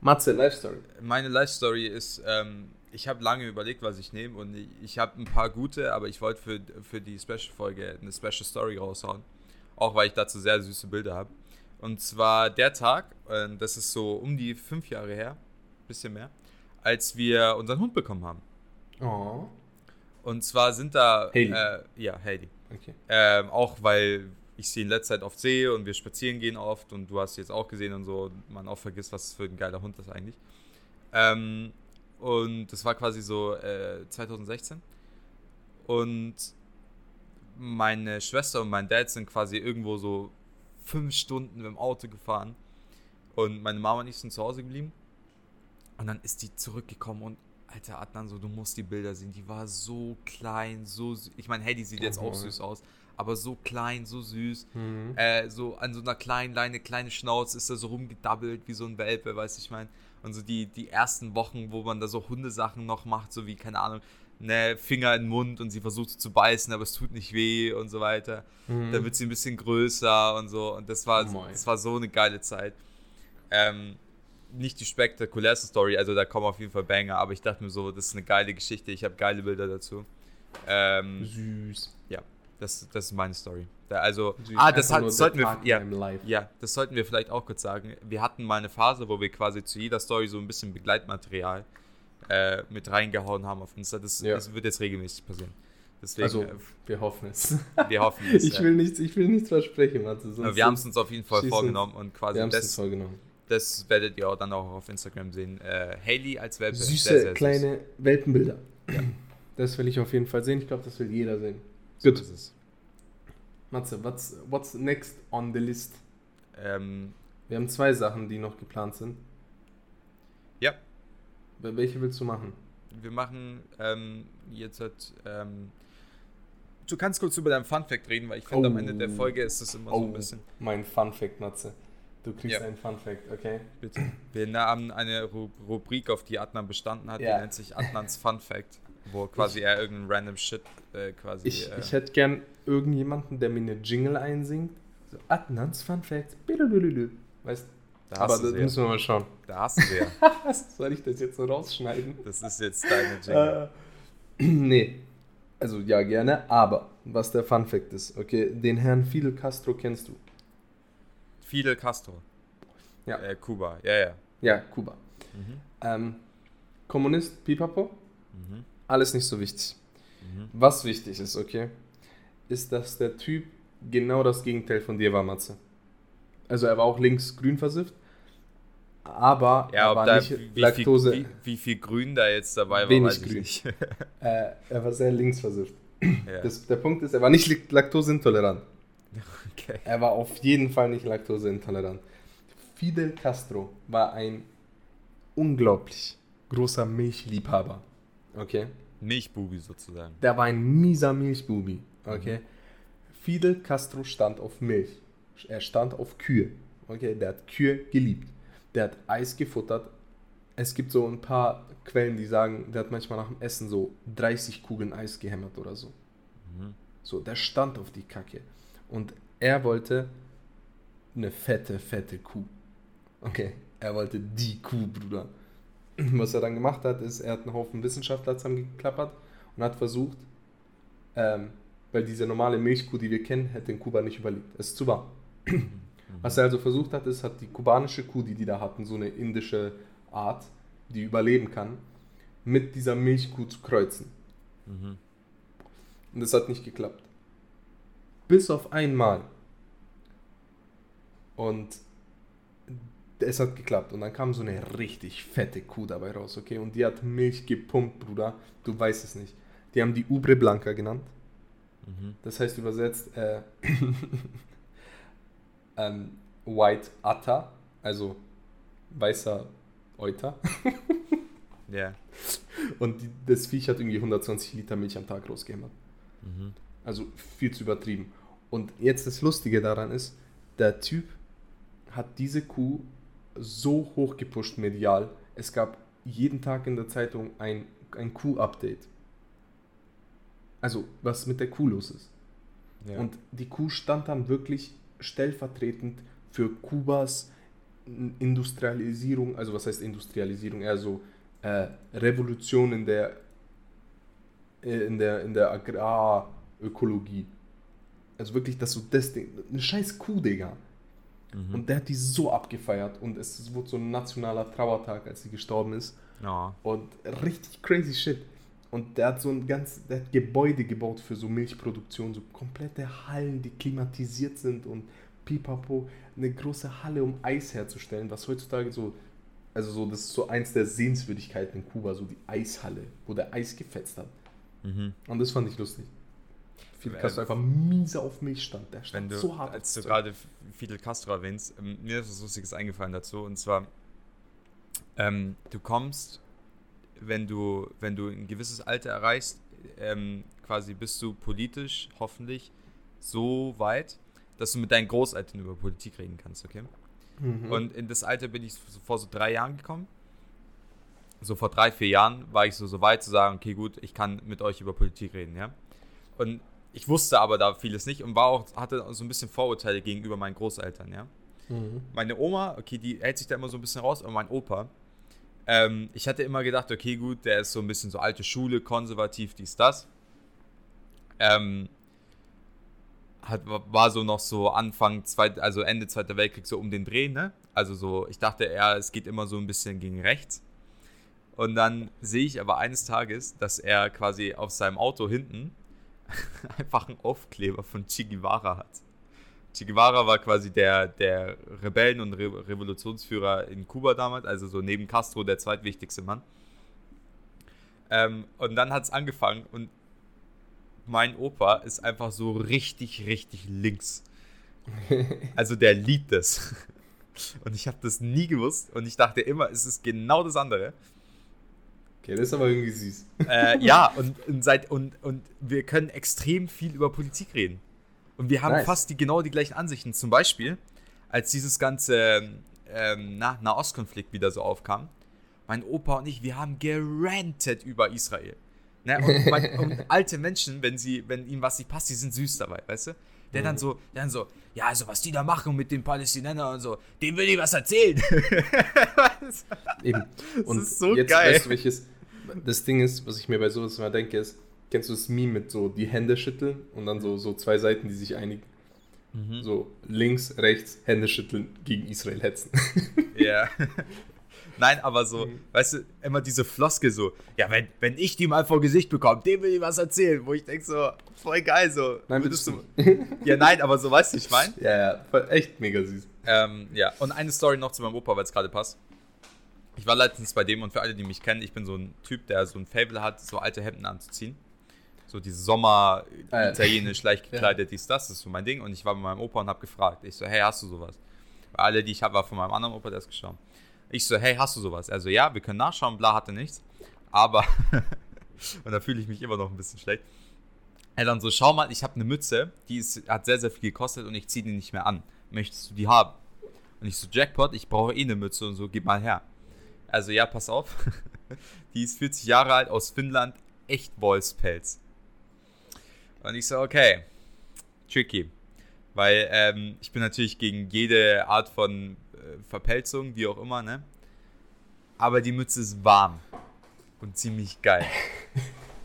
Matze, Life Story. Meine Life Story ist, ähm, ich habe lange überlegt, was ich nehme und ich, ich habe ein paar gute, aber ich wollte für, für die Special-Folge eine Special Story raushauen. Auch weil ich dazu sehr süße Bilder habe. Und zwar der Tag, äh, das ist so um die fünf Jahre her, bisschen mehr, als wir unseren Hund bekommen haben. Oh. Und zwar sind da. Haley. Äh, ja, Heidi. Okay. Ähm, auch weil ich sie in letzter Zeit oft sehe und wir spazieren gehen oft und du hast sie jetzt auch gesehen und so man auch vergisst, was für ein geiler Hund das eigentlich. Ähm, und das war quasi so äh, 2016. Und meine Schwester und mein Dad sind quasi irgendwo so fünf Stunden mit dem Auto gefahren. Und meine Mama und ich sind zu Hause geblieben. Und dann ist die zurückgekommen und Alter Adnan, so du musst die Bilder sehen. Die war so klein, so süß. Ich meine, hey, die sieht jetzt auch Mhm. süß aus, aber so klein, so süß. Mhm. Äh, so an so einer kleinen Leine, kleine Schnauze ist er so rumgedabbelt wie so ein Welpe, weiß ich mein. Und so die, die ersten Wochen, wo man da so Hundesachen noch macht, so wie, keine Ahnung, ne, Finger in den Mund und sie versucht zu beißen, aber es tut nicht weh und so weiter. Mhm. Dann wird sie ein bisschen größer und so. Und das war, Moin. das war so eine geile Zeit. Ähm, nicht die spektakulärste Story, also da kommen auf jeden Fall Banger, aber ich dachte mir so, das ist eine geile Geschichte, ich habe geile Bilder dazu. Ähm, Süß. Ja, das, das ist meine Story. Da, also, Süß. ah, das, hat, sollten wir, ja, ja, das sollten wir vielleicht auch kurz sagen. Wir hatten mal eine Phase, wo wir quasi zu jeder Story so ein bisschen Begleitmaterial äh, mit reingehauen haben auf Insta. Das, Ja. das wird jetzt regelmäßig passieren. Deswegen, Also, äh, wir hoffen es. wir hoffen es. Ich ja. will nichts, ich will nichts versprechen, Matze. Aber wir haben es uns auf jeden Fall vorgenommen und quasi das, vorgenommen. das werdet ihr auch dann auch auf Instagram sehen. Äh, Haley als Welpe. Süße, sehr, sehr kleine Welpenbilder. Das will ich auf jeden Fall sehen. Ich glaube, das will jeder sehen. Gut. So. Matze, what's, what's next on the list? Ähm, Wir haben zwei Sachen, die noch geplant sind. ja, Wel- Welche willst du machen? wir machen ähm, jetzt halt. Ähm, du kannst kurz über deinen Fun Fact reden, weil ich finde, am Oh. Ende der Folge ist es immer so ein bisschen. mein Fun Fact, Matze. Du kriegst Ja. einen Fun Fact, okay? Bitte. Wir haben eine Ru Rubrik, auf die Adnan bestanden hat, Ja. die nennt sich Adnans Fun Fact, wo quasi er irgendeinen random Shit äh, quasi. Ich, äh, ich hätte gern irgendjemanden, der mir eine Jingle einsingt. So, Adnans Fun Fact. Bilulululu. Weißt da Aber hast das du sie ja. müssen wir mal schauen. Da hast du sie ja. Soll ich das jetzt so rausschneiden? Das ist jetzt deine Jingle. Äh, nee. Also ja, gerne, aber was der Fun Fact ist, okay, den Herrn Fidel Castro kennst du. Fidel Castro. Ja. Äh, Kuba, ja, ja. Ja, Kuba. Mhm. Ähm, Kommunist, Pipapo, Mhm. Alles nicht so wichtig. Mhm. Was wichtig ist, okay, ist, dass der Typ genau das Gegenteil von dir war, Matze. Also er war auch links-grün versifft, aber Ja, er war da nicht wie, Laktose, Viel, wie, wie viel Grün da jetzt dabei war, Wenig Grün. nicht. äh, er war sehr links versifft. ja. Das, der Punkt ist, er war nicht laktoseintolerant. okay. Er war auf jeden Fall nicht laktoseintolerant. Fidel Castro war ein unglaublich großer Milchliebhaber. Okay? Milchbubi sozusagen. Der war ein mieser Milchbubi. Okay? Fidel Castro stand auf Milch. Er stand auf Kühe. Okay? Der hat Kühe geliebt. Der hat Eis gefuttert. Es gibt so ein paar Quellen, die sagen, der hat manchmal nach dem Essen so 30 Kugeln Eis gehämmert oder so. Mhm. So, der stand auf die Kacke. Und er wollte eine fette, fette Kuh. Okay, er wollte die Kuh, Bruder. Was er dann gemacht hat, ist, er hat einen Haufen Wissenschaftler zusammengeklappert und hat versucht, ähm, weil diese normale Milchkuh, die wir kennen, hätte in Kuba nicht überlebt. Es ist zu warm. Was er also versucht hat, ist, hat die kubanische Kuh, die die da hatten, so eine indische Art, die überleben kann, mit dieser Milchkuh zu kreuzen. Mhm. Und es hat nicht geklappt. Bis auf einmal. Und es hat geklappt. Und dann kam so eine richtig fette Kuh dabei raus, okay? Und die hat Milch gepumpt, Bruder. Du weißt es nicht. Die haben die Ubre Blanca genannt. Mhm. Das heißt übersetzt äh, ähm, White Atta, also weißer Euter. Ja. Und die, das Viech hat irgendwie 120 Liter Milch am Tag rausgehämmert. Mhm. Also viel zu übertrieben. Und jetzt das Lustige daran ist, der Typ hat diese Kuh so hoch gepusht medial. Es gab jeden Tag in der Zeitung ein, ein Kuh-Update. Also, was mit der Kuh los ist. ja. Und die Kuh stand dann wirklich stellvertretend für Kubas Industrialisierung, also was heißt Industrialisierung, eher so äh, Revolution in der, äh, in der, in der Agrarökologie. Also wirklich, dass so das Ding, eine scheiß Kuh, Digga. Mhm. Und der hat die so abgefeiert und es wurde so ein nationaler Trauertag, als sie gestorben ist. ja. Und richtig crazy shit. Und der hat so ein ganz, der hat Gebäude gebaut für so Milchproduktion, so komplette Hallen, die klimatisiert sind und pipapo, eine große Halle, um Eis herzustellen, was heutzutage so, also so, das ist so eins der Sehenswürdigkeiten in Kuba, so die Eishalle, wo der Eis gefetzt hat. Mhm. Und das fand ich lustig. Fidel Castro einfach miese auf Milch stand. Der stand du, so hart. als du gerade Fidel Castro erwähnst, ähm, mir ist was Lustiges eingefallen dazu. Und zwar, ähm, du kommst, wenn du, wenn du ein gewisses Alter erreichst, ähm, quasi bist du politisch hoffentlich so weit, dass du mit deinen Großeltern über Politik reden kannst, okay? Mhm. Und in das Alter bin ich so- vor so drei Jahren gekommen. so vor drei, vier Jahren war ich so, so weit zu sagen, okay, gut, ich kann mit euch über Politik reden, ja. Und ich wusste aber da vieles nicht und war auch, hatte so ein bisschen Vorurteile gegenüber meinen Großeltern, ja. Mhm. Meine Oma, okay, die hält sich da immer so ein bisschen raus, aber mein Opa, ähm, ich hatte immer gedacht, okay, gut, der ist so ein bisschen so alte Schule, konservativ, dies, das. Ähm, hat, war so noch so Anfang, zweit, also Ende Zweiter Weltkrieg so um den Dreh, ne? Also so, ich dachte eher, es geht immer so ein bisschen gegen rechts. Und dann sehe ich aber eines Tages, dass er quasi auf seinem Auto hinten einfach einen Aufkleber von Che Guevara hat. Che Guevara war quasi der, der Rebellen- und Re Revolutionsführer in Kuba damals, also so neben Castro der zweitwichtigste Mann. Ähm, und dann hat es angefangen und mein Opa ist einfach so richtig, richtig links. Also der liebt es. Und ich habe das nie gewusst und ich dachte immer, es ist genau das andere. Okay, das ist aber irgendwie süß. Äh, ja, und, und, seit, und, und wir können extrem viel über Politik reden. Und wir haben nice. fast die, genau die gleichen Ansichten. Zum Beispiel, als dieses ganze ähm, Nahostkonflikt wieder so aufkam, mein Opa und ich, wir haben gerantet über Israel. Ne? Und, mein, und, alte Menschen, wenn sie, wenn ihnen was nicht passt, die sind süß dabei, weißt du? Der mhm. dann so, der dann so, ja, also was die da machen mit den Palästinensern und so, dem will ich was erzählen. Eben. Und das ist so jetzt geil. Weißt du, welches, das Ding ist, was ich mir bei sowas immer denke, ist, kennst du das Meme mit so die Hände schütteln und dann so, so zwei Seiten, die sich einigen? Mhm. So links, rechts, Hände schütteln, gegen Israel hetzen. Ja. Nein, aber so, mhm. weißt du, immer diese Floske so, ja, wenn, wenn ich die mal vor Gesicht bekomme, dem will ich was erzählen, wo ich denke so, voll geil, so. Nein, würdest du. ja, nein, aber so, weißt du, ich meine? Ja, ja, echt mega süß. Ähm, ja, und eine Story noch zu meinem Opa, weil es gerade passt. Ich war letztens bei dem und für alle, die mich kennen, ich bin so ein Typ, der so ein Fable hat, so alte Hemden anzuziehen. So diese Sommer, äh, italienisch, leicht gekleidet, ja. dies, das, das ist so mein Ding. Und ich war bei meinem Opa und habe gefragt. Ich so, hey, hast du sowas? Weil alle, die ich habe, war von meinem anderen Opa, der ist gestorben. Ich so, hey, hast du sowas? Also ja, wir können nachschauen, bla, hatte nichts. Aber, und da fühle ich mich immer noch ein bisschen schlecht. Er dann so, schau mal, ich habe eine Mütze, die ist, hat sehr, sehr viel gekostet und ich ziehe die nicht mehr an. Möchtest du die haben? Und ich so, Jackpot, ich brauche eh eine Mütze und so, gib mal her. Also ja, pass auf. die ist 40 Jahre alt, aus Finnland, echt Wolfspelz. Und ich so, okay, tricky. Weil ähm, ich bin natürlich gegen jede Art von Verpelzung, wie auch immer, ne? Aber die Mütze ist warm und ziemlich geil.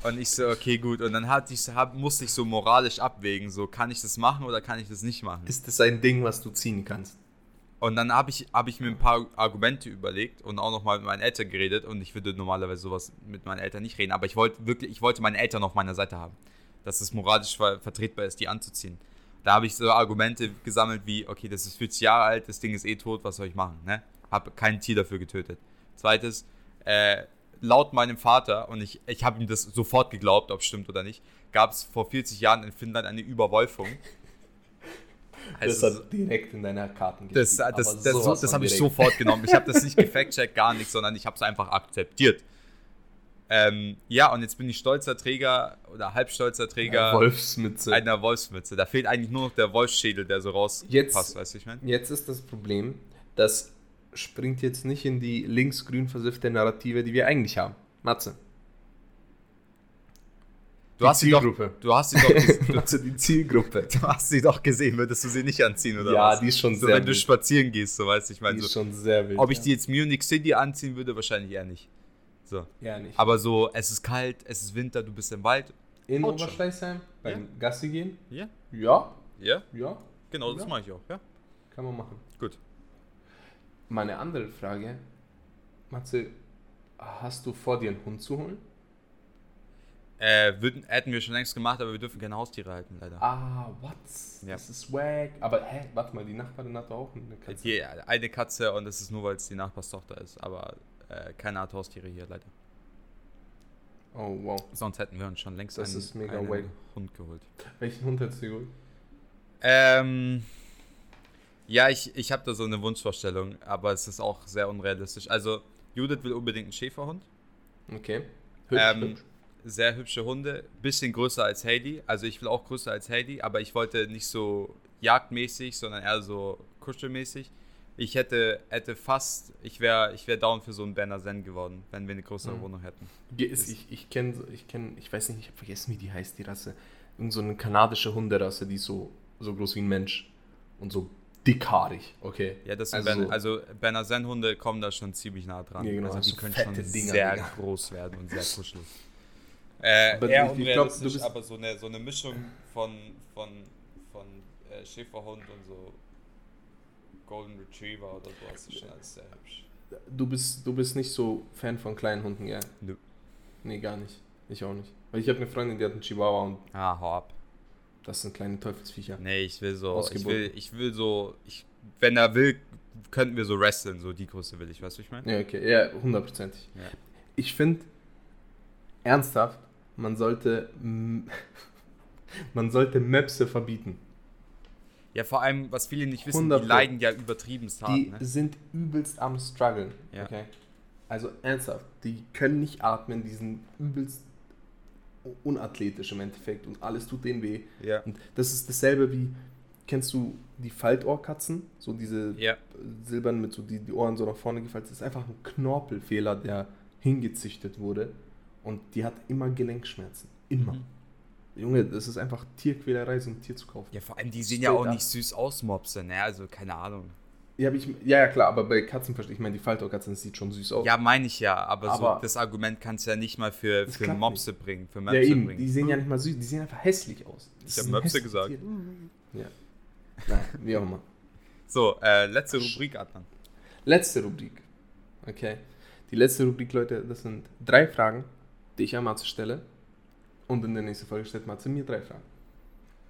Und ich so, okay, gut. Und dann hatte ich, hab, musste ich so moralisch abwägen, so, kann ich das machen oder kann ich das nicht machen? Ist das ein Ding, was du ziehen kannst? Und dann habe ich, hab ich mir ein paar Argumente überlegt und auch nochmal mit meinen Eltern geredet. Und ich würde normalerweise sowas mit meinen Eltern nicht reden, aber ich wollte wirklich, ich wollte meine Eltern auf meiner Seite haben. Dass es moralisch ver vertretbar ist, die anzuziehen. Da habe ich so Argumente gesammelt wie, okay, das ist 40 Jahre alt, das Ding ist eh tot, was soll ich machen? Ne? Habe kein Tier dafür getötet. Zweites, äh, laut meinem Vater, und ich, ich habe ihm das sofort geglaubt, ob es stimmt oder nicht, gab es vor 40 Jahren in Finnland eine Überwolfung. Also, das hat direkt in deiner Karten Das, das, das, das, das habe ich sofort genommen. Ich habe das nicht gefact-checkt, gar nichts, sondern ich habe es einfach akzeptiert. Ähm, ja, und jetzt bin ich stolzer Träger oder halbstolzer Träger einer Wolfsmütze. Einer Wolfsmütze. Da fehlt eigentlich nur noch der Wolfsschädel, der so rauspasst, jetzt, weißt du, ich meine? Jetzt ist das Problem, das springt jetzt nicht in die links-grün versiffte Narrative, die wir eigentlich haben. Matze. Du hast, doch, du hast sie doch du, die Zielgruppe. Du hast sie doch gesehen, würdest du sie nicht anziehen, oder ja, was? Ja, die ist schon so, sehr Wenn wild. du spazieren gehst, so weißt ich meine. Die so, ist schon sehr wild. Ob ich die jetzt Munich City anziehen würde, wahrscheinlich eher nicht. So. Ja, nicht. Aber so, es ist kalt, es ist Winter, du bist im Wald. In Oberschleißheim? Beim ja. Gassi gehen? Ja. Ja? Ja? Ja. Genau, das ja. mache ich auch, ja. Kann man machen. Gut. Meine andere Frage, Matze, hast du vor, dir einen Hund zu holen? Äh, würden, hätten wir schon längst gemacht, aber wir dürfen keine Haustiere halten, leider. Ah, what? Ja. Das ist wack. Aber hä, warte mal, die Nachbarin hat auch eine Katze. Die, eine Katze und das ist nur, weil es die Nachbarstochter ist. Aber äh, keine Art Haustiere hier leider. Oh, wow. Sonst hätten wir uns schon längst das einen, ist mega einen Hund geholt. Welchen Hund hättest du geholt? Ähm, ja, ich, ich habe da so eine Wunschvorstellung, aber es ist auch sehr unrealistisch. Also, Judith will unbedingt einen Schäferhund. Okay. Hübsch, ähm, hübsch. Sehr hübsche Hunde, bisschen größer als Haley. Also ich will auch größer als Haley, aber ich wollte nicht so jagdmäßig, sondern eher so kuschelmäßig Ich hätte, hätte fast, ich wäre ich wär down für so einen Berner Zen geworden, wenn wir eine größere Mhm. Wohnung hätten. Ist- Ich, ich kenne, ich, kenn, ich weiß nicht, ich habe vergessen, wie die heißt, die Rasse. Irgend so eine kanadische Hunderasse, die ist so, so groß wie ein Mensch und so dickhaarig, okay? Ja, das sind Also also, so- also Berner Zen Hunde kommen da schon ziemlich nah dran. Ja, genau, also die so können schon Dinger, sehr Digga. groß werden und sehr kuschelig. Äh, Aber eher ich- ich glaub, unrealistisch, du bist- aber so eine, so eine Mischung von, von, von äh, Schäferhund und so Golden Retriever oder so, das ist schon alles sehr hübsch. Du bist, du bist nicht so Fan von kleinen Hunden, ja? Nö. Nee, gar nicht. Ich auch nicht. Weil ich habe eine Freundin, die hat einen Chihuahua und Ah, hau ab. das sind kleine Teufelsviecher. Nee, ich will so, ich will, ich will so, ich, wenn er will, könnten wir so wresteln, so die Größe will ich, weißt du, was ich meine? Ja, okay, ja, hundertprozentig. Ja. Ich finde, ernsthaft, man sollte, man sollte Möpse verbieten. Ja, vor allem, was viele nicht wissen, 100 die leiden ja übertrieben hart, Die ne? sind übelst am struggeln. Ja. Okay. Also ernsthaft, die können nicht atmen, die sind übelst unathletisch im Endeffekt und alles tut denen weh. Ja. Und das ist dasselbe wie, kennst du die Faltohrkatzen? So diese Ja. silbern mit so die, die Ohren so nach vorne gefaltet. Das ist einfach ein Knorpelfehler, der hingezüchtet wurde und die hat immer Gelenkschmerzen. Immer. Mhm. Junge, das ist einfach Tierquälerei, so ein Tier zu kaufen. Ja, vor allem, die sehen Straight ja auch up. nicht süß aus, Mopse, ne? Also, keine Ahnung. Ja, ich, ja, ja, klar, aber bei Katzen verstehe ich, meine, die Faltohrkatze, das sieht schon süß aus. Ja, meine ich ja, aber, Aber- so das Argument kannst du ja nicht mal für, für Mopse bringen, für Ja, Möpse eben, bringen. die sehen ja nicht mal süß, die sehen einfach hässlich aus. Das Ich hab ist ein Möpse gesagt. Tier. Ja. Nein, wie auch immer. So, äh, letzte Rubrik, Adnan. Letzte Rubrik. Okay. Die letzte Rubrik, Leute, das sind drei Fragen, die ich an Matze stelle. Und in der nächsten Folge stellt Matze mir drei Fragen.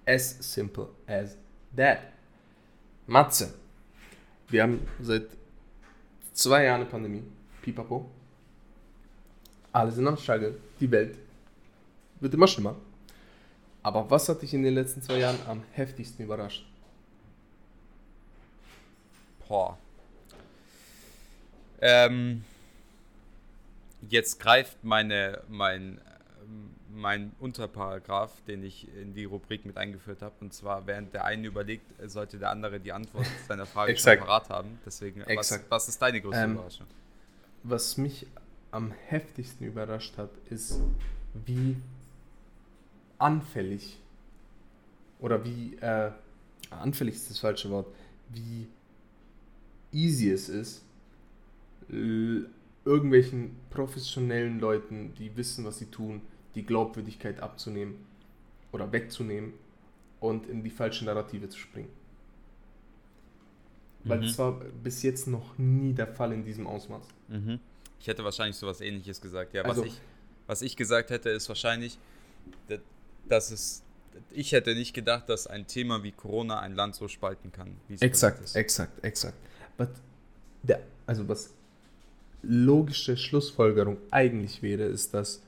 As simple as that. Matze. Wir haben seit zwei Jahren eine Pandemie. Pipapo. Alle sind am Struggle. Die Welt wird immer schlimmer. Aber was hat dich in den letzten zwei Jahren am heftigsten überrascht? Boah. Ähm, jetzt greift meine, mein, mein Unterparagraph, den ich in die Rubrik mit eingeführt habe. Und zwar, während der eine überlegt, sollte der andere die Antwort seiner Frage schon Exakt. parat haben. Deswegen, was, was ist deine größte Ähm, Überraschung? was mich am heftigsten überrascht hat, ist, wie anfällig oder wie äh, anfällig ist das falsche Wort, wie easy es ist, irgendwelchen professionellen Leuten, die wissen, was sie tun, die Glaubwürdigkeit abzunehmen oder wegzunehmen und in die falsche Narrative zu springen. Weil Mhm. das war bis jetzt noch nie der Fall in diesem Ausmaß. Mhm. Ich hätte wahrscheinlich sowas ähnliches gesagt. Ja, Also- was, ich, was ich gesagt hätte, ist wahrscheinlich, dass, es. Ich hätte nicht gedacht, dass ein Thema wie Corona ein Land so spalten kann, wie es Exakt, ist. exakt, exakt. But der, also was logische Schlussfolgerung eigentlich wäre, ist, dass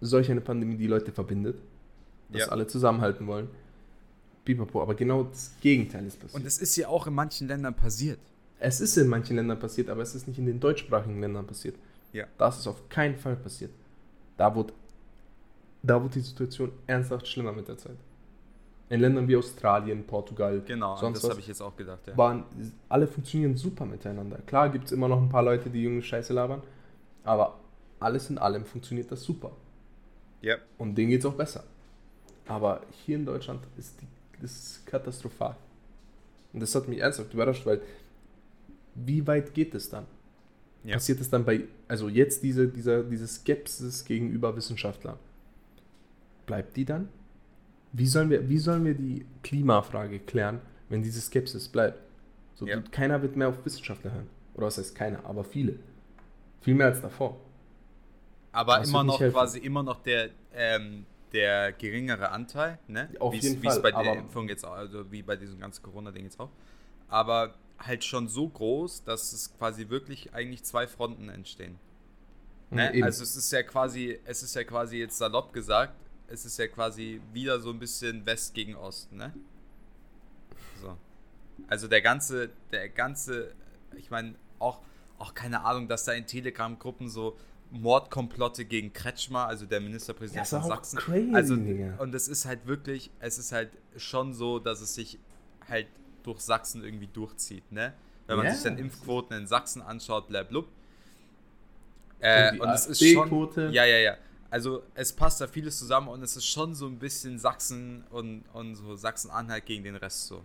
solch eine Pandemie die Leute verbindet, dass Ja. alle zusammenhalten wollen. Pipapo, aber genau das Gegenteil ist passiert. Und es ist ja auch in manchen Ländern passiert. es ist in manchen Ländern passiert, aber es ist nicht in den deutschsprachigen Ländern passiert. Ja. Das ist auf keinen Fall passiert. Da wurde, da wurde die Situation ernsthaft schlimmer mit der Zeit. In Ländern wie Australien, Portugal, Genau, sonst das habe ich jetzt auch gedacht. Ja. waren, alle funktionieren super miteinander. Klar gibt es immer noch ein paar Leute, die junge Scheiße labern, aber alles in allem funktioniert das super. Ja. Und denen geht es auch besser. Aber hier in Deutschland ist die, das ist katastrophal. Und das hat mich ernsthaft überrascht, weil wie weit geht es dann? Ja. Passiert es dann bei, also jetzt diese, dieser, diese Skepsis gegenüber Wissenschaftlern, bleibt die dann? Wie sollen wir, wie sollen wir die Klimafrage klären, wenn diese Skepsis bleibt? So, Ja. keiner wird mehr auf Wissenschaftler hören. Oder was heißt keiner, aber viele. Viel mehr als davor. Aber Das immer noch quasi immer noch der, ähm, der geringere Anteil, ne? Auf Wie's- jeden wie's Fall, bei der Impfung jetzt auch, also wie bei diesem ganzen Corona-Ding jetzt auch. Aber halt schon so groß, dass es quasi wirklich eigentlich zwei Fronten entstehen. Ne? Also es ist ja quasi, es ist ja quasi jetzt salopp gesagt, es ist ja quasi wieder so ein bisschen West gegen Ost, ne? So. Also der ganze, der ganze, ich meine, auch, auch keine Ahnung, dass da in Telegram-Gruppen so Mordkomplotte gegen Kretschmer, also der Ministerpräsident von Sachsen. crazy, also, Digga. und es ist halt wirklich, es ist halt schon so, dass es sich halt durch Sachsen irgendwie durchzieht, ne? wenn man Ja, sich dann Impfquoten in Sachsen anschaut, blablabla. Äh, die und es ist schon. Ja, ja, ja. Also es passt da vieles zusammen und es ist schon so ein bisschen Sachsen und, und so Sachsen-Anhalt gegen den Rest so.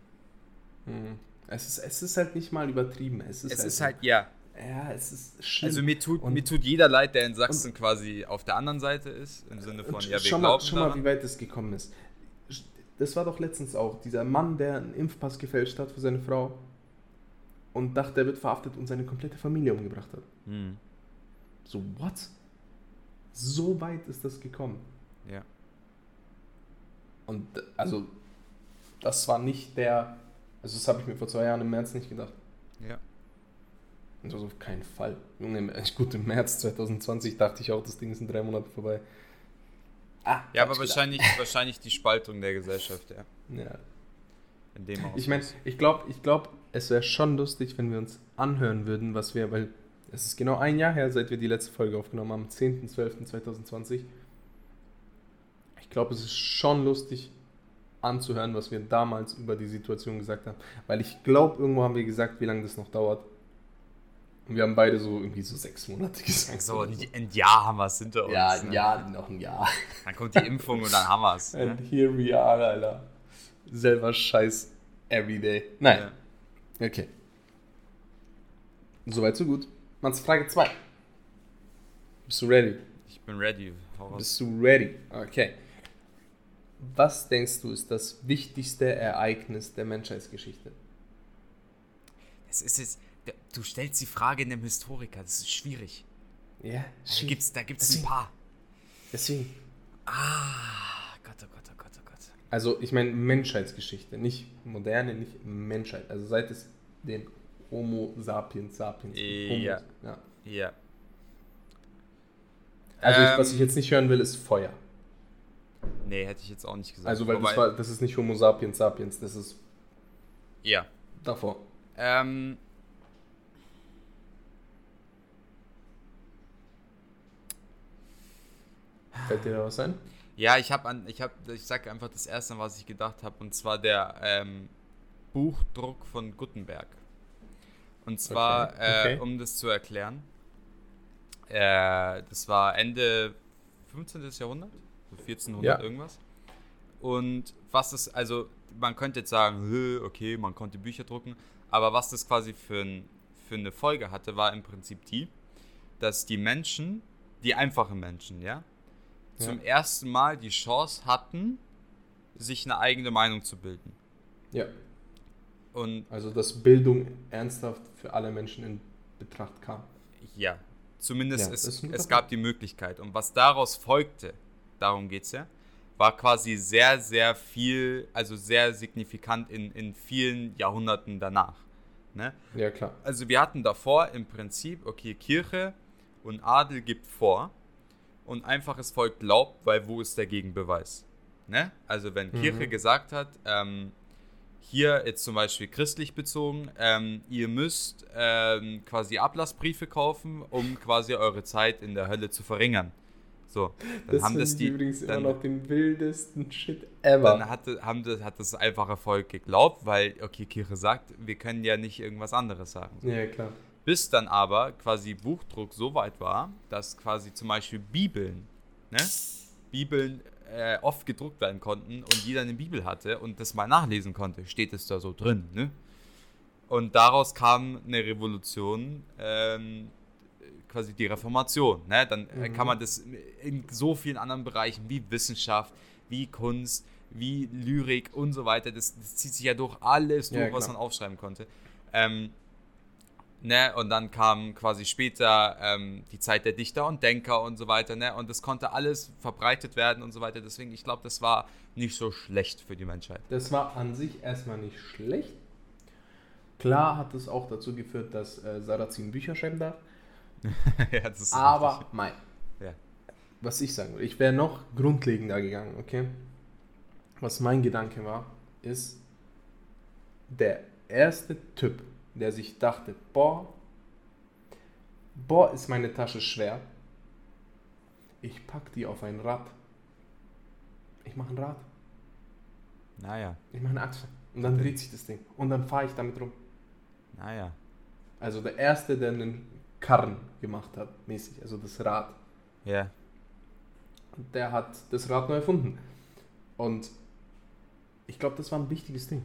Mhm. Es ist, es ist halt nicht mal übertrieben. Es ist, Es halt, ist halt, ja. Ja, es ist schlimm. Also mir tut, Und- mir tut jeder leid, der in Sachsen quasi auf der anderen Seite ist, im Sinne von, ja, wir schau, mal, glauben schau mal, wie weit es gekommen ist. Das war doch letztens auch dieser Mann, der einen Impfpass gefälscht hat für seine Frau und dachte, er wird verhaftet und seine komplette Familie umgebracht hat. Hm, So, what? So weit ist das gekommen. ja. Und äh, also, das war nicht der. Also, das habe ich mir vor zwei Jahren im März nicht gedacht. Ja. Und also auf keinen Fall. Junge, echt gut, im März 2020 dachte ich auch, das Ding ist in drei Monaten vorbei. Ah, Ja, aber wahrscheinlich, wahrscheinlich die Spaltung der Gesellschaft, ja. Ja. In dem Ich meine, ich glaube, ich glaub, es wäre schon lustig, wenn wir uns anhören würden, was wir, weil es ist genau ein Jahr her, seit wir die letzte Folge aufgenommen haben, am 10.12.2020. Ich glaube, es ist schon lustig anzuhören, was wir damals über die Situation gesagt haben. Weil ich glaube, irgendwo haben wir gesagt, wie lange das noch dauert. Und wir haben beide so irgendwie so sechs Monate gesagt. so, ein, Jahr haben wir es hinter uns. Ja, ein ne? Jahr, noch ein Jahr. Dann kommt die Impfung und dann haben wir es. And Ne? here we are, Alter. Selber Scheiß everyday. Nein. Ja. Okay. Soweit, so gut. Mans Frage 2. Bist du ready? Ich bin ready. Bist du ready? Okay. Was denkst du ist das wichtigste Ereignis der Menschheitsgeschichte? Es ist jetzt, du stellst die Frage in einem Historiker, das ist schwierig. Ja, Da gibt's, da gibt's ein paar. Deswegen. Ah, Gott, oh Gott, oh Gott, oh Gott. Also, ich meine Menschheitsgeschichte, nicht moderne, nicht Menschheit. Also, seit es den Homo sapiens sapiens Ja. Ja. Ja. Also, ich, Ähm, was ich jetzt nicht hören will, ist Feuer. Nee, hätte ich jetzt auch nicht gesagt. Also, weil das, Wobei- war, das ist nicht Homo sapiens sapiens, das ist Ja. davor. Ähm. Fällt dir da was ein? Ja, ich habe an, ich habe, ich sag einfach das erste, was ich gedacht habe, und zwar der ähm, Buchdruck von Gutenberg. Und zwar, Okay, okay. Äh, um das zu erklären, äh, das war Ende 15. Jahrhundert, so 1400 Ja. irgendwas. Und was das, also man könnte jetzt sagen, "Hö, okay, man konnte Bücher drucken, aber was das quasi für, ein, für eine Folge hatte, war im Prinzip die, dass die Menschen, die einfachen Menschen, ja, zum ersten Mal die Chance hatten, sich eine eigene Meinung zu bilden. Ja. Und Also, dass Bildung ernsthaft für alle Menschen in Betracht kam. ja, zumindest Ja, es, es gab die Möglichkeit. Und was daraus folgte, darum geht es ja, war quasi sehr, sehr viel, also sehr signifikant in, in vielen Jahrhunderten danach. Ne? Ja, klar. Also wir hatten davor im Prinzip, okay, Kirche und Adel gibt vor und einfaches Volk glaubt, weil wo ist der Gegenbeweis? Ne? Also wenn Kirche Mhm. gesagt hat, ähm, hier jetzt zum Beispiel christlich bezogen, ähm, ihr müsst ähm, quasi Ablassbriefe kaufen, um quasi eure Zeit in der Hölle zu verringern. So, dann haben finde das die, übrigens dann, immer noch den wildesten Shit ever. dann hatte, haben das, hat das einfache Volk geglaubt, weil, okay, Kirche sagt, wir können ja nicht irgendwas anderes sagen. ja, klar. Bis dann aber quasi Buchdruck so weit war, dass quasi zum Beispiel Bibeln, ne? Bibeln äh, oft gedruckt werden konnten und jeder eine Bibel hatte und das mal nachlesen konnte, steht es da so drin, ne? Und daraus kam eine Revolution, ähm, quasi die Reformation, ne? Dann äh, Mhm. kann man das in so vielen anderen Bereichen wie Wissenschaft, wie Kunst, wie Lyrik und so weiter, das, das zieht sich ja durch alles Ja, durch, was klar. man aufschreiben konnte. Ähm, Ne, und dann kam quasi später ähm, die Zeit der Dichter und Denker und so weiter, ne? Und das konnte alles verbreitet werden und so weiter. Deswegen, ich glaube, das war nicht so schlecht für die Menschheit. Das war an sich erstmal nicht schlecht. Klar hat es auch dazu geführt, dass äh, Sarrazin Bücher schreiben darf. ja, Aber, richtig. mein, Ja. was ich sagen will, ich wäre noch grundlegender gegangen, okay? Was mein Gedanke war, ist, der erste Typ, der sich dachte, boah, boah, ist meine Tasche schwer. Ich pack die auf ein Rad. Ich mache ein Rad. Naja, Ich mache eine Achse. Und dann dreht sich das Ding. Und dann fahre ich damit rum. naja. Also der erste, der einen Karren gemacht hat, mäßig, also das Rad. Ja. Der hat das Rad neu erfunden. Und ich glaube, das war ein wichtiges Ding.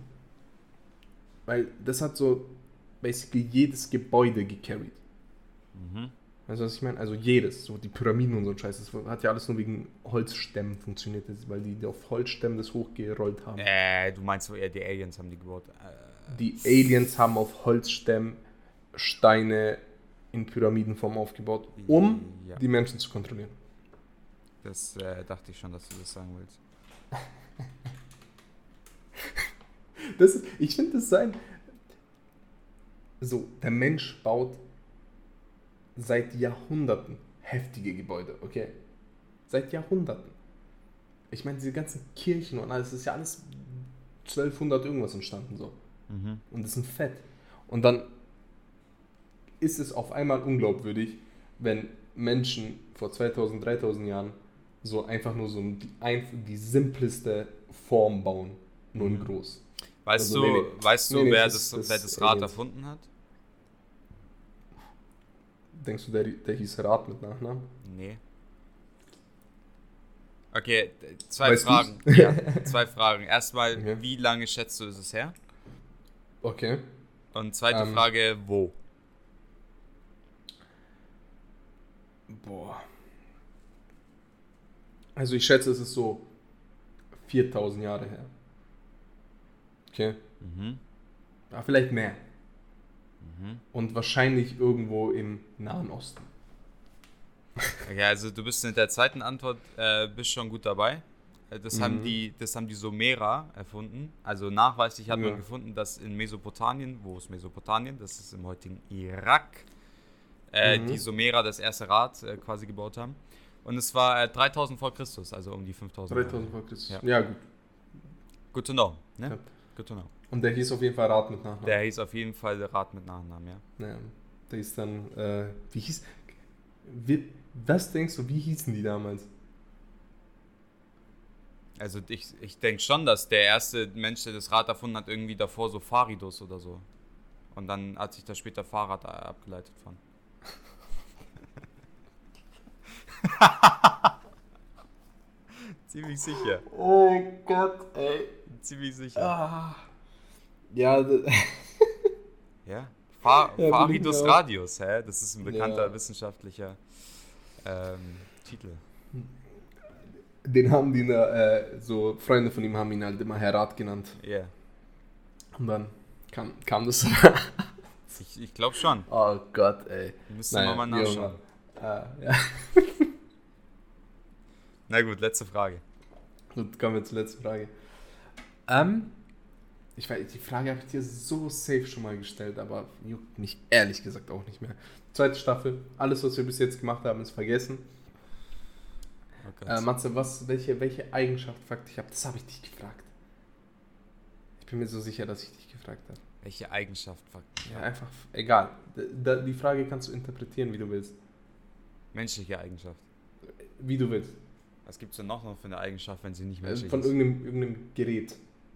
Weil das hat so basically jedes Gebäude gecarried. Mhm. Weißt du, was ich meine? Also jedes, so die Pyramiden und so ein Scheiß. Das hat ja alles nur wegen Holzstämmen funktioniert, weil die auf Holzstämmen das hochgerollt haben. Äh, du meinst so eher die Aliens haben die gebaut. Äh, Die Aliens haben auf Holzstämmen Steine in Pyramidenform aufgebaut, um Ja. die Menschen zu kontrollieren. das äh, dachte ich schon, dass du das sagen willst. Das ist, ich finde das sein. So, der Mensch baut seit Jahrhunderten heftige Gebäude, okay? Seit Jahrhunderten. Ich meine, diese ganzen Kirchen und alles, das ist ja alles 1200 irgendwas entstanden so. Mhm. Und das sind fett. Und dann ist es auf einmal unglaubwürdig, wenn Menschen vor 2000, 3000 Jahren so einfach nur so die, ein, die simpleste Form bauen, nur in Mhm. groß. Weißt Also, du, nee, nee. weißt du Nee, wer, das das, wer das Rad erfunden hat? Denkst du, der, der hieß Rat mit Nachnamen? Nee. Okay, zwei Weißt Fragen. Ja, zwei Fragen. Erstmal, Okay. wie lange schätzt du, ist es her? Okay. Und zweite Ähm. Frage, wo? Boah. Also ich schätze, es ist so 4000 Jahre her. Okay. Mhm. Ja, vielleicht mehr. Mhm. Und wahrscheinlich irgendwo im Nahen Osten. Okay, also du bist mit der zweiten Antwort äh, bist schon gut dabei. Äh, Das, haben Mhm. die, das haben die Sumerer erfunden. Also nachweislich hat Ja. man gefunden, dass in Mesopotamien, wo ist Mesopotamien? Das ist im heutigen Irak, äh, Mhm. die Sumerer das erste Rad äh, quasi gebaut haben. Und es war äh, 3000 vor Christus, also um die 5000. 3000 vor Christus. Ja. Ja. gut. Good to know, ne? Ja. Know. Und der hieß auf jeden Fall Rat mit Nachnamen. Der hieß auf jeden Fall Rad mit Nachnamen, ja. Ja, der ist dann, äh, wie hieß, wie, was denkst du, wie hießen die damals? Also ich, ich denke schon, dass der erste Mensch, der das Rad erfunden hat, irgendwie davor so Faridus oder so. Und dann hat sich da später Fahrrad abgeleitet von. Ziemlich sicher. Oh Gott, ey. Ziemlich sicher. Ah. Ja, Ja? Fa Ja, Faridus. Radius, hä? Das ist ein bekannter Ja. wissenschaftlicher ähm, Titel. den haben die, äh, so Freunde von ihm haben ihn halt immer Herr Rat genannt. Ja. Und dann kam, kam das. Ich, ich glaube schon. oh Gott, ey. Müssen wir mal nachschauen. Ah, ja. Na gut, letzte Frage. Gut, kommen wir zur letzten Frage. Ähm, ich weiß, die Frage habe ich dir so safe schon mal gestellt, aber juckt mich ehrlich gesagt auch nicht mehr. Zweite Staffel, alles, was wir bis jetzt gemacht haben, ist vergessen. Oh. Äh, Matze, was, welche, welche Eigenschaft fragt ich habe? Das habe ich dich gefragt. Ich bin mir so sicher, dass ich dich gefragt habe. Welche Eigenschaft? fuck? Ja, einfach, egal. Da- Die Frage kannst du interpretieren, wie du willst. Menschliche Eigenschaft. Wie du willst. Was gibt es denn noch für eine Eigenschaft, wenn sie nicht Äh, menschlich Von ist? irgendeinem, irgendeinem Gerät.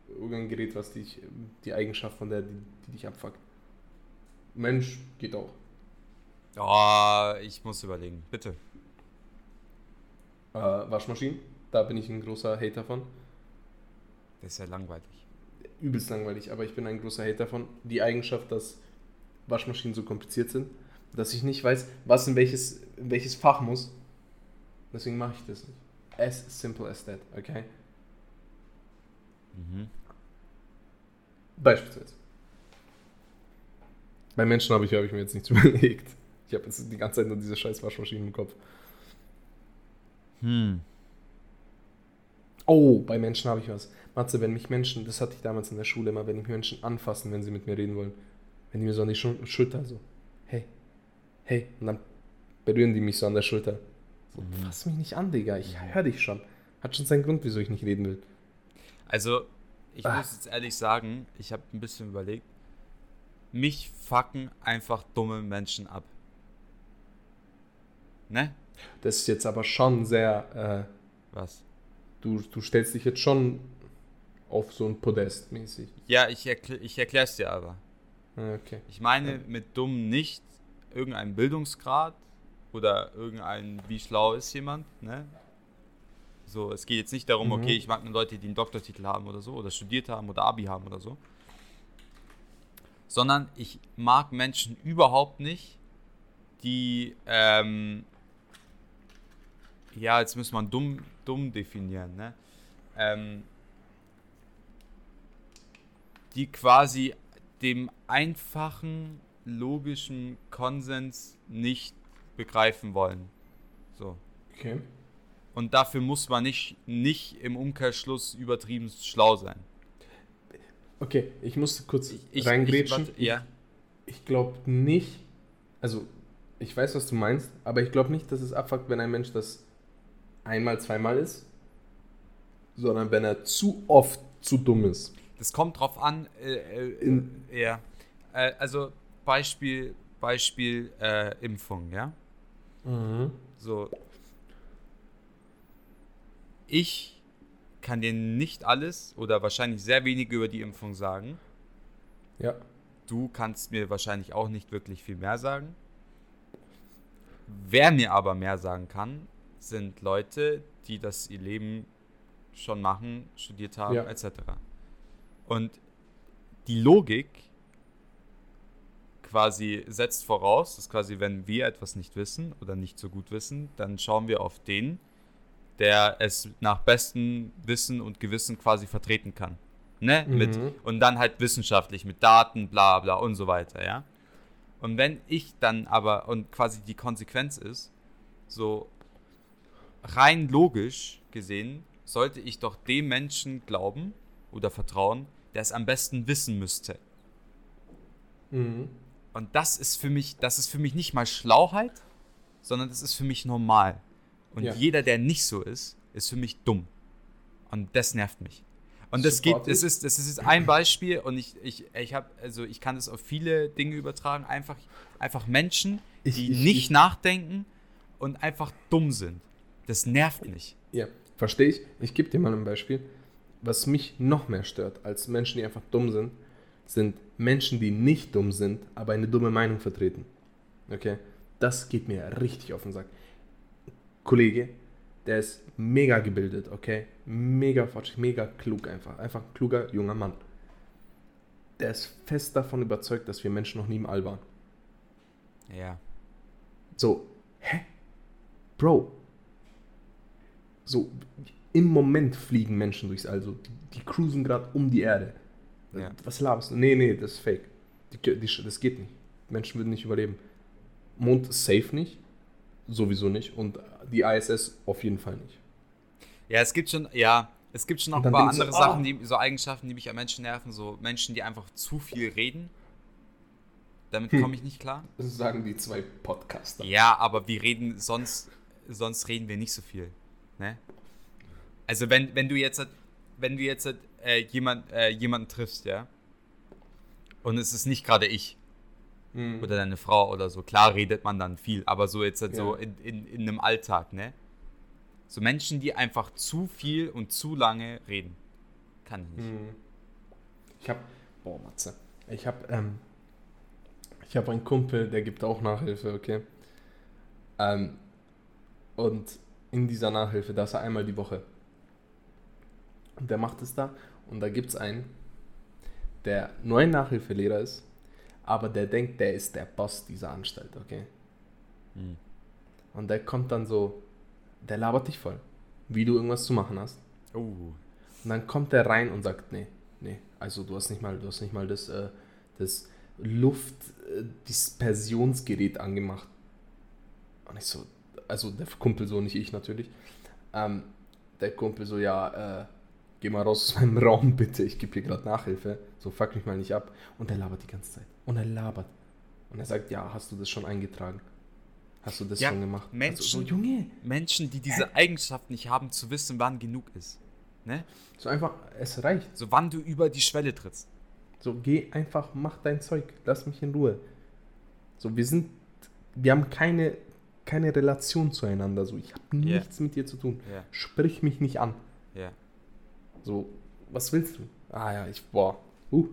Irgendein Gerät, was dich, die Eigenschaft von der, die, die dich abfuckt. Mensch geht auch. Oh, ich muss überlegen. Bitte. Äh, Waschmaschinen, da bin ich ein großer Hater von. Das ist ja langweilig. Übelst langweilig, aber ich bin ein großer Hater von. Die Eigenschaft, dass Waschmaschinen so kompliziert sind, dass ich nicht weiß, was in welches, in welches Fach muss. Deswegen mache ich das nicht. As simple as that, okay? Mhm. Beispielsweise. Bei Menschen habe ich, habe ich mir jetzt nichts überlegt. Ich habe jetzt die ganze Zeit nur diese scheiß Waschmaschinen im Kopf. Hm. Oh, bei Menschen habe ich was. Matze, wenn mich Menschen, das hatte ich damals in der Schule immer, wenn mich Menschen anfassen, wenn sie mit mir reden wollen, wenn die mir so an die Schul Schulter so, hey, hey, und dann berühren die mich so an der Schulter. So, Mhm. fass mich nicht an, Digga, ich höre dich schon. Hat schon seinen Grund, wieso ich nicht reden will. Also, ich Ah. muss jetzt ehrlich sagen, ich habe ein bisschen überlegt. Mich fucken einfach dumme Menschen ab. Ne? Das ist jetzt aber schon sehr, Was? äh, du, du stellst dich jetzt schon auf so ein Podest mäßig. Ja, ich, erkl ich erkläre es dir aber. Ah, Okay. Ich meine mit dumm nicht irgendeinen Bildungsgrad oder irgendein, wie schlau ist jemand, ne? So, es geht jetzt nicht darum, Mhm. okay, ich mag nur Leute, die einen Doktortitel haben oder so, oder studiert haben oder Abi haben oder so. Sondern ich mag Menschen überhaupt nicht, die, ähm, ja, jetzt muss man dumm, dumm definieren, ne? Ähm, die quasi dem einfachen, logischen Konsens nicht begreifen wollen. So. Okay. Und dafür muss man nicht, nicht im Umkehrschluss übertrieben schlau sein. Okay, ich musste kurz Ich, reingrätschen. warte, ja. Ich glaube nicht, also ich weiß, was du meinst, aber ich glaube nicht, dass es abfuckt, wenn ein Mensch das einmal, zweimal ist, sondern wenn er zu oft zu dumm ist. Das kommt drauf an. Äh, äh, In- ja. Äh, also Beispiel, Beispiel äh, Impfung, ja. So. Ich kann dir nicht alles oder wahrscheinlich sehr wenig über die Impfung sagen. Ja. Du kannst mir wahrscheinlich auch nicht wirklich viel mehr sagen. Wer mir aber mehr sagen kann, sind Leute, die das ihr Leben schon machen, studiert haben, Ja. etc. Und die Logik quasi setzt voraus, dass quasi, wenn wir etwas nicht wissen oder nicht so gut wissen, dann schauen wir auf den, der es nach bestem Wissen und Gewissen quasi vertreten kann. Ne? Mit, Mhm. und dann halt wissenschaftlich mit Daten, bla bla und so weiter, ja. Und wenn ich dann aber, und quasi die Konsequenz ist, so rein logisch gesehen, sollte ich doch dem Menschen glauben oder vertrauen, der es am besten wissen müsste. Mhm. Und das ist für mich, das ist für mich nicht mal Schlauheit, sondern das ist für mich normal. Und Ja. jeder, der nicht so ist, ist für mich dumm. Und das nervt mich. Und das geht, das ist, das ist jetzt ein Beispiel und ich, ich, ich habe, also ich kann das auf viele Dinge übertragen. Einfach, einfach Menschen, Ich- die ich- nicht ich- nachdenken und einfach dumm sind. Das nervt mich. Ja, verstehe ich. Ich gebe dir mal ein Beispiel. Was mich noch mehr stört als Menschen, die einfach dumm sind, sind Menschen, die nicht dumm sind, aber eine dumme Meinung vertreten. Okay? Das geht mir richtig auf den Sack. Kollege, der ist mega gebildet, okay? Mega fortschrittlich, mega klug einfach. Einfach ein kluger junger Mann. Der ist fest davon überzeugt, dass wir Menschen noch nie im All waren. Ja. So, hä? Bro. So, im Moment fliegen Menschen durchs All. So, die, die cruisen gerade um die Erde. Ja. Was laberst du? Nee, nee, das ist fake. Die, die, das geht nicht. Menschen würden nicht überleben. Mond safe nicht. Sowieso nicht. Und die ISS auf jeden Fall nicht. Ja, es gibt schon, ja, es gibt schon noch ein paar andere Sachen, ah. die, so Eigenschaften, die mich an Menschen nerven. So Menschen, die einfach zu viel reden. Damit Hm. komme ich nicht klar. Das sagen die zwei Podcaster. Ja, aber wir reden sonst, sonst reden wir nicht so viel. Ne? Also wenn, wenn du jetzt, wenn du jetzt äh, jemand, äh, jemanden triffst, ja, und es ist nicht gerade ich Mhm. oder deine Frau oder so, klar redet man dann viel, aber so jetzt halt so Ja. in, in, in einem Alltag, ne? So Menschen, die einfach zu viel und zu lange reden. Kann ich nicht. Mhm. Ich habe, boah, Matze. Ich habe, ähm, ich habe einen Kumpel, der gibt auch Nachhilfe, okay? Ähm, und in dieser Nachhilfe, da ist er einmal die Woche. Und der macht es da und da gibt es einen, der nur ein Nachhilfelehrer ist, aber der denkt, der ist der Boss dieser Anstalt, okay? Mhm. Und der kommt dann so, der labert dich voll, wie du irgendwas zu machen hast. Oh. Und dann kommt er rein und sagt, nee, nee, also du hast nicht mal, du hast nicht mal das, äh, das Luftdispersionsgerät angemacht. Und ich so, also der Kumpel so, nicht ich natürlich. Ähm, der Kumpel so, ja, äh, geh mal raus aus meinem Raum bitte, ich gebe hier gerade Nachhilfe. So, fuck mich mal nicht ab. Und er labert die ganze Zeit. Und er labert. Und er sagt, ja, hast du das schon eingetragen? Hast du das Ja, schon gemacht? Menschen- Also, so, Junge. Menschen, die diese Eigenschaft nicht haben, zu wissen, wann genug ist. Ne? So einfach, es reicht. So wann du über die Schwelle trittst. So, geh einfach, mach dein Zeug, lass mich in Ruhe. So, wir sind, wir haben keine, keine Relation zueinander. So, ich habe Ja. nichts mit dir zu tun. Ja, Sprich mich nicht an. ja. So, was willst du? Ah ja, ich, boah, uh.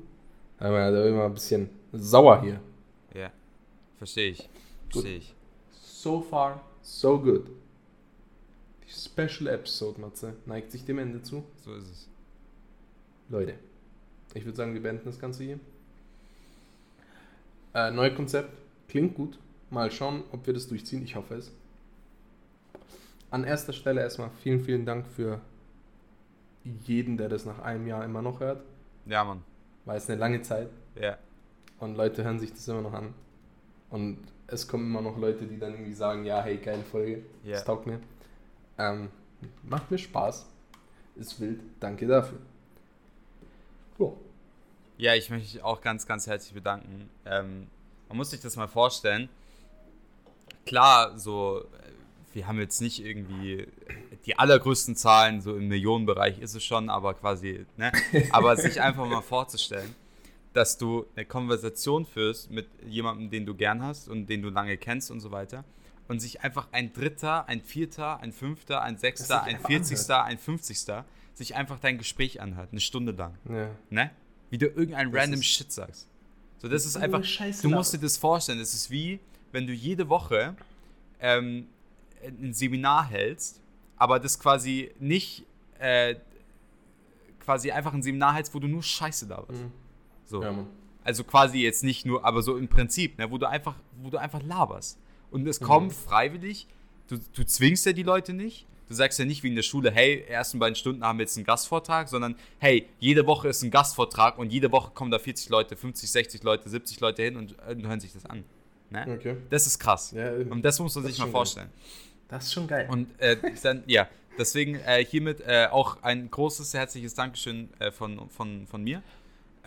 Da will man ein bisschen, sauer hier. Ja. Verstehe ich. Verstehe ich. So far, so good. Die Special Episode, Matze, neigt sich dem Ende zu. So ist es. Leute, ich würde sagen, wir beenden das Ganze hier. Äh, neues Konzept, klingt gut. Mal schauen, ob wir das durchziehen. Ich hoffe es. An erster Stelle erstmal vielen, vielen Dank für jeden, der das nach einem Jahr immer noch hört. Ja, Mann. Weil es eine lange Zeit Ja. und Leute hören sich das immer noch an. Und es kommen immer noch Leute, die dann irgendwie sagen, ja, hey, geile Folge, Ja. das taugt mir. Ähm, macht mir Spaß. Ist wild. Danke dafür. Ja. Ja, ich möchte mich auch ganz, ganz herzlich bedanken. Ähm, man muss sich das mal vorstellen. Klar, so, wir haben jetzt nicht irgendwie die allergrößten Zahlen, so im Millionenbereich ist es schon, aber quasi, ne? Aber sich einfach mal vorzustellen, dass du eine Konversation führst mit jemandem, den du gern hast und den du lange kennst und so weiter. Und sich einfach ein Dritter, ein Vierter, ein Fünfter, ein Sechster, ein Vierzigster, ein Fünfzigster sich einfach dein Gespräch anhört, eine Stunde lang ja. ne? Wie du irgendein Das random ist- Shit sagst. So, das ist Nur einfach. Du musst dir das vorstellen. Es ist wie, wenn du jede Woche ähm, ein Seminar hältst, aber das quasi nicht äh, quasi einfach ein Seminar hältst, wo du nur Scheiße laberst. Mhm. So. Ja. Also quasi jetzt nicht nur, aber so im Prinzip, ne, wo du einfach, wo du einfach laberst. Und es kommt freiwillig, du, du zwingst ja die Leute nicht. Du sagst ja nicht wie in der Schule, hey, ersten beiden Stunden haben wir jetzt einen Gastvortrag, sondern hey, jede Woche ist ein Gastvortrag und jede Woche kommen da 40 Leute, 50, 60 Leute, 70 Leute hin und, äh, hören sich das an. Ne? Okay. Das ist krass. Ja, Und das muss man sich mal vorstellen. Das ist schon geil. Und äh, dann, ja, deswegen äh, hiermit äh, auch ein großes, herzliches Dankeschön äh, von, von, von mir.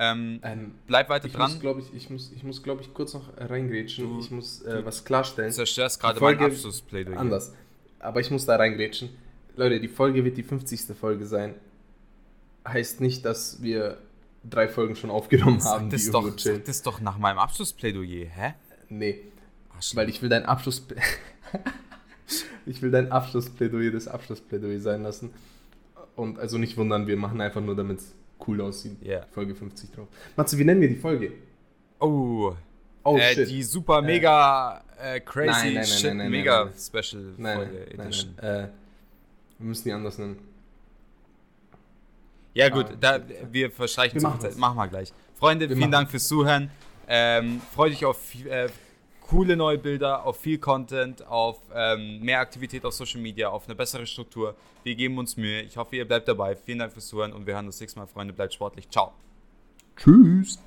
Ähm, ähm, bleib weiter ich dran. muss, glaube ich, ich muss, ich muss, glaube ich, kurz noch reingrätschen. Du- ich muss äh, was klarstellen. Du zerstörst gerade mein Abschlussplädoyer. Anders. Aber ich muss da reingrätschen. Leute, die Folge wird die 50. Folge sein. Heißt nicht, dass wir drei Folgen schon aufgenommen Sag haben, das, die doch, chillen. sag das doch nach meinem Abschlussplädoyer, hä? Nee, Arschloch. weil ich will dein Abschluss... ich will dein Abschlussplädoyer das Abschlussplädoyer sein lassen. Und also nicht wundern, wir machen einfach nur, damit es cool aussieht. Ja. Folge 50 drauf. Matze, wie nennen wir die Folge? Oh, Oh, äh, shit. die super mega äh, crazy Nein, nein, nein, shit nein, mega special Folge nein, nein, Edition. Äh, wir müssen die anders nennen. Ja gut, Ah, da, wir verstreichen Wir machen. Machen wir gleich. Freunde, Wir vielen machen Dank fürs Zuhören. Ähm, freut euch auf viel- äh, coole neue Bilder, auf viel Content, auf ähm, mehr Aktivität auf Social Media, auf eine bessere Struktur. Wir geben uns Mühe. Ich hoffe, ihr bleibt dabei. Vielen Dank fürs Zuhören und wir hören uns nächstes Mal, Freunde. Bleibt sportlich. Ciao. Tschüss.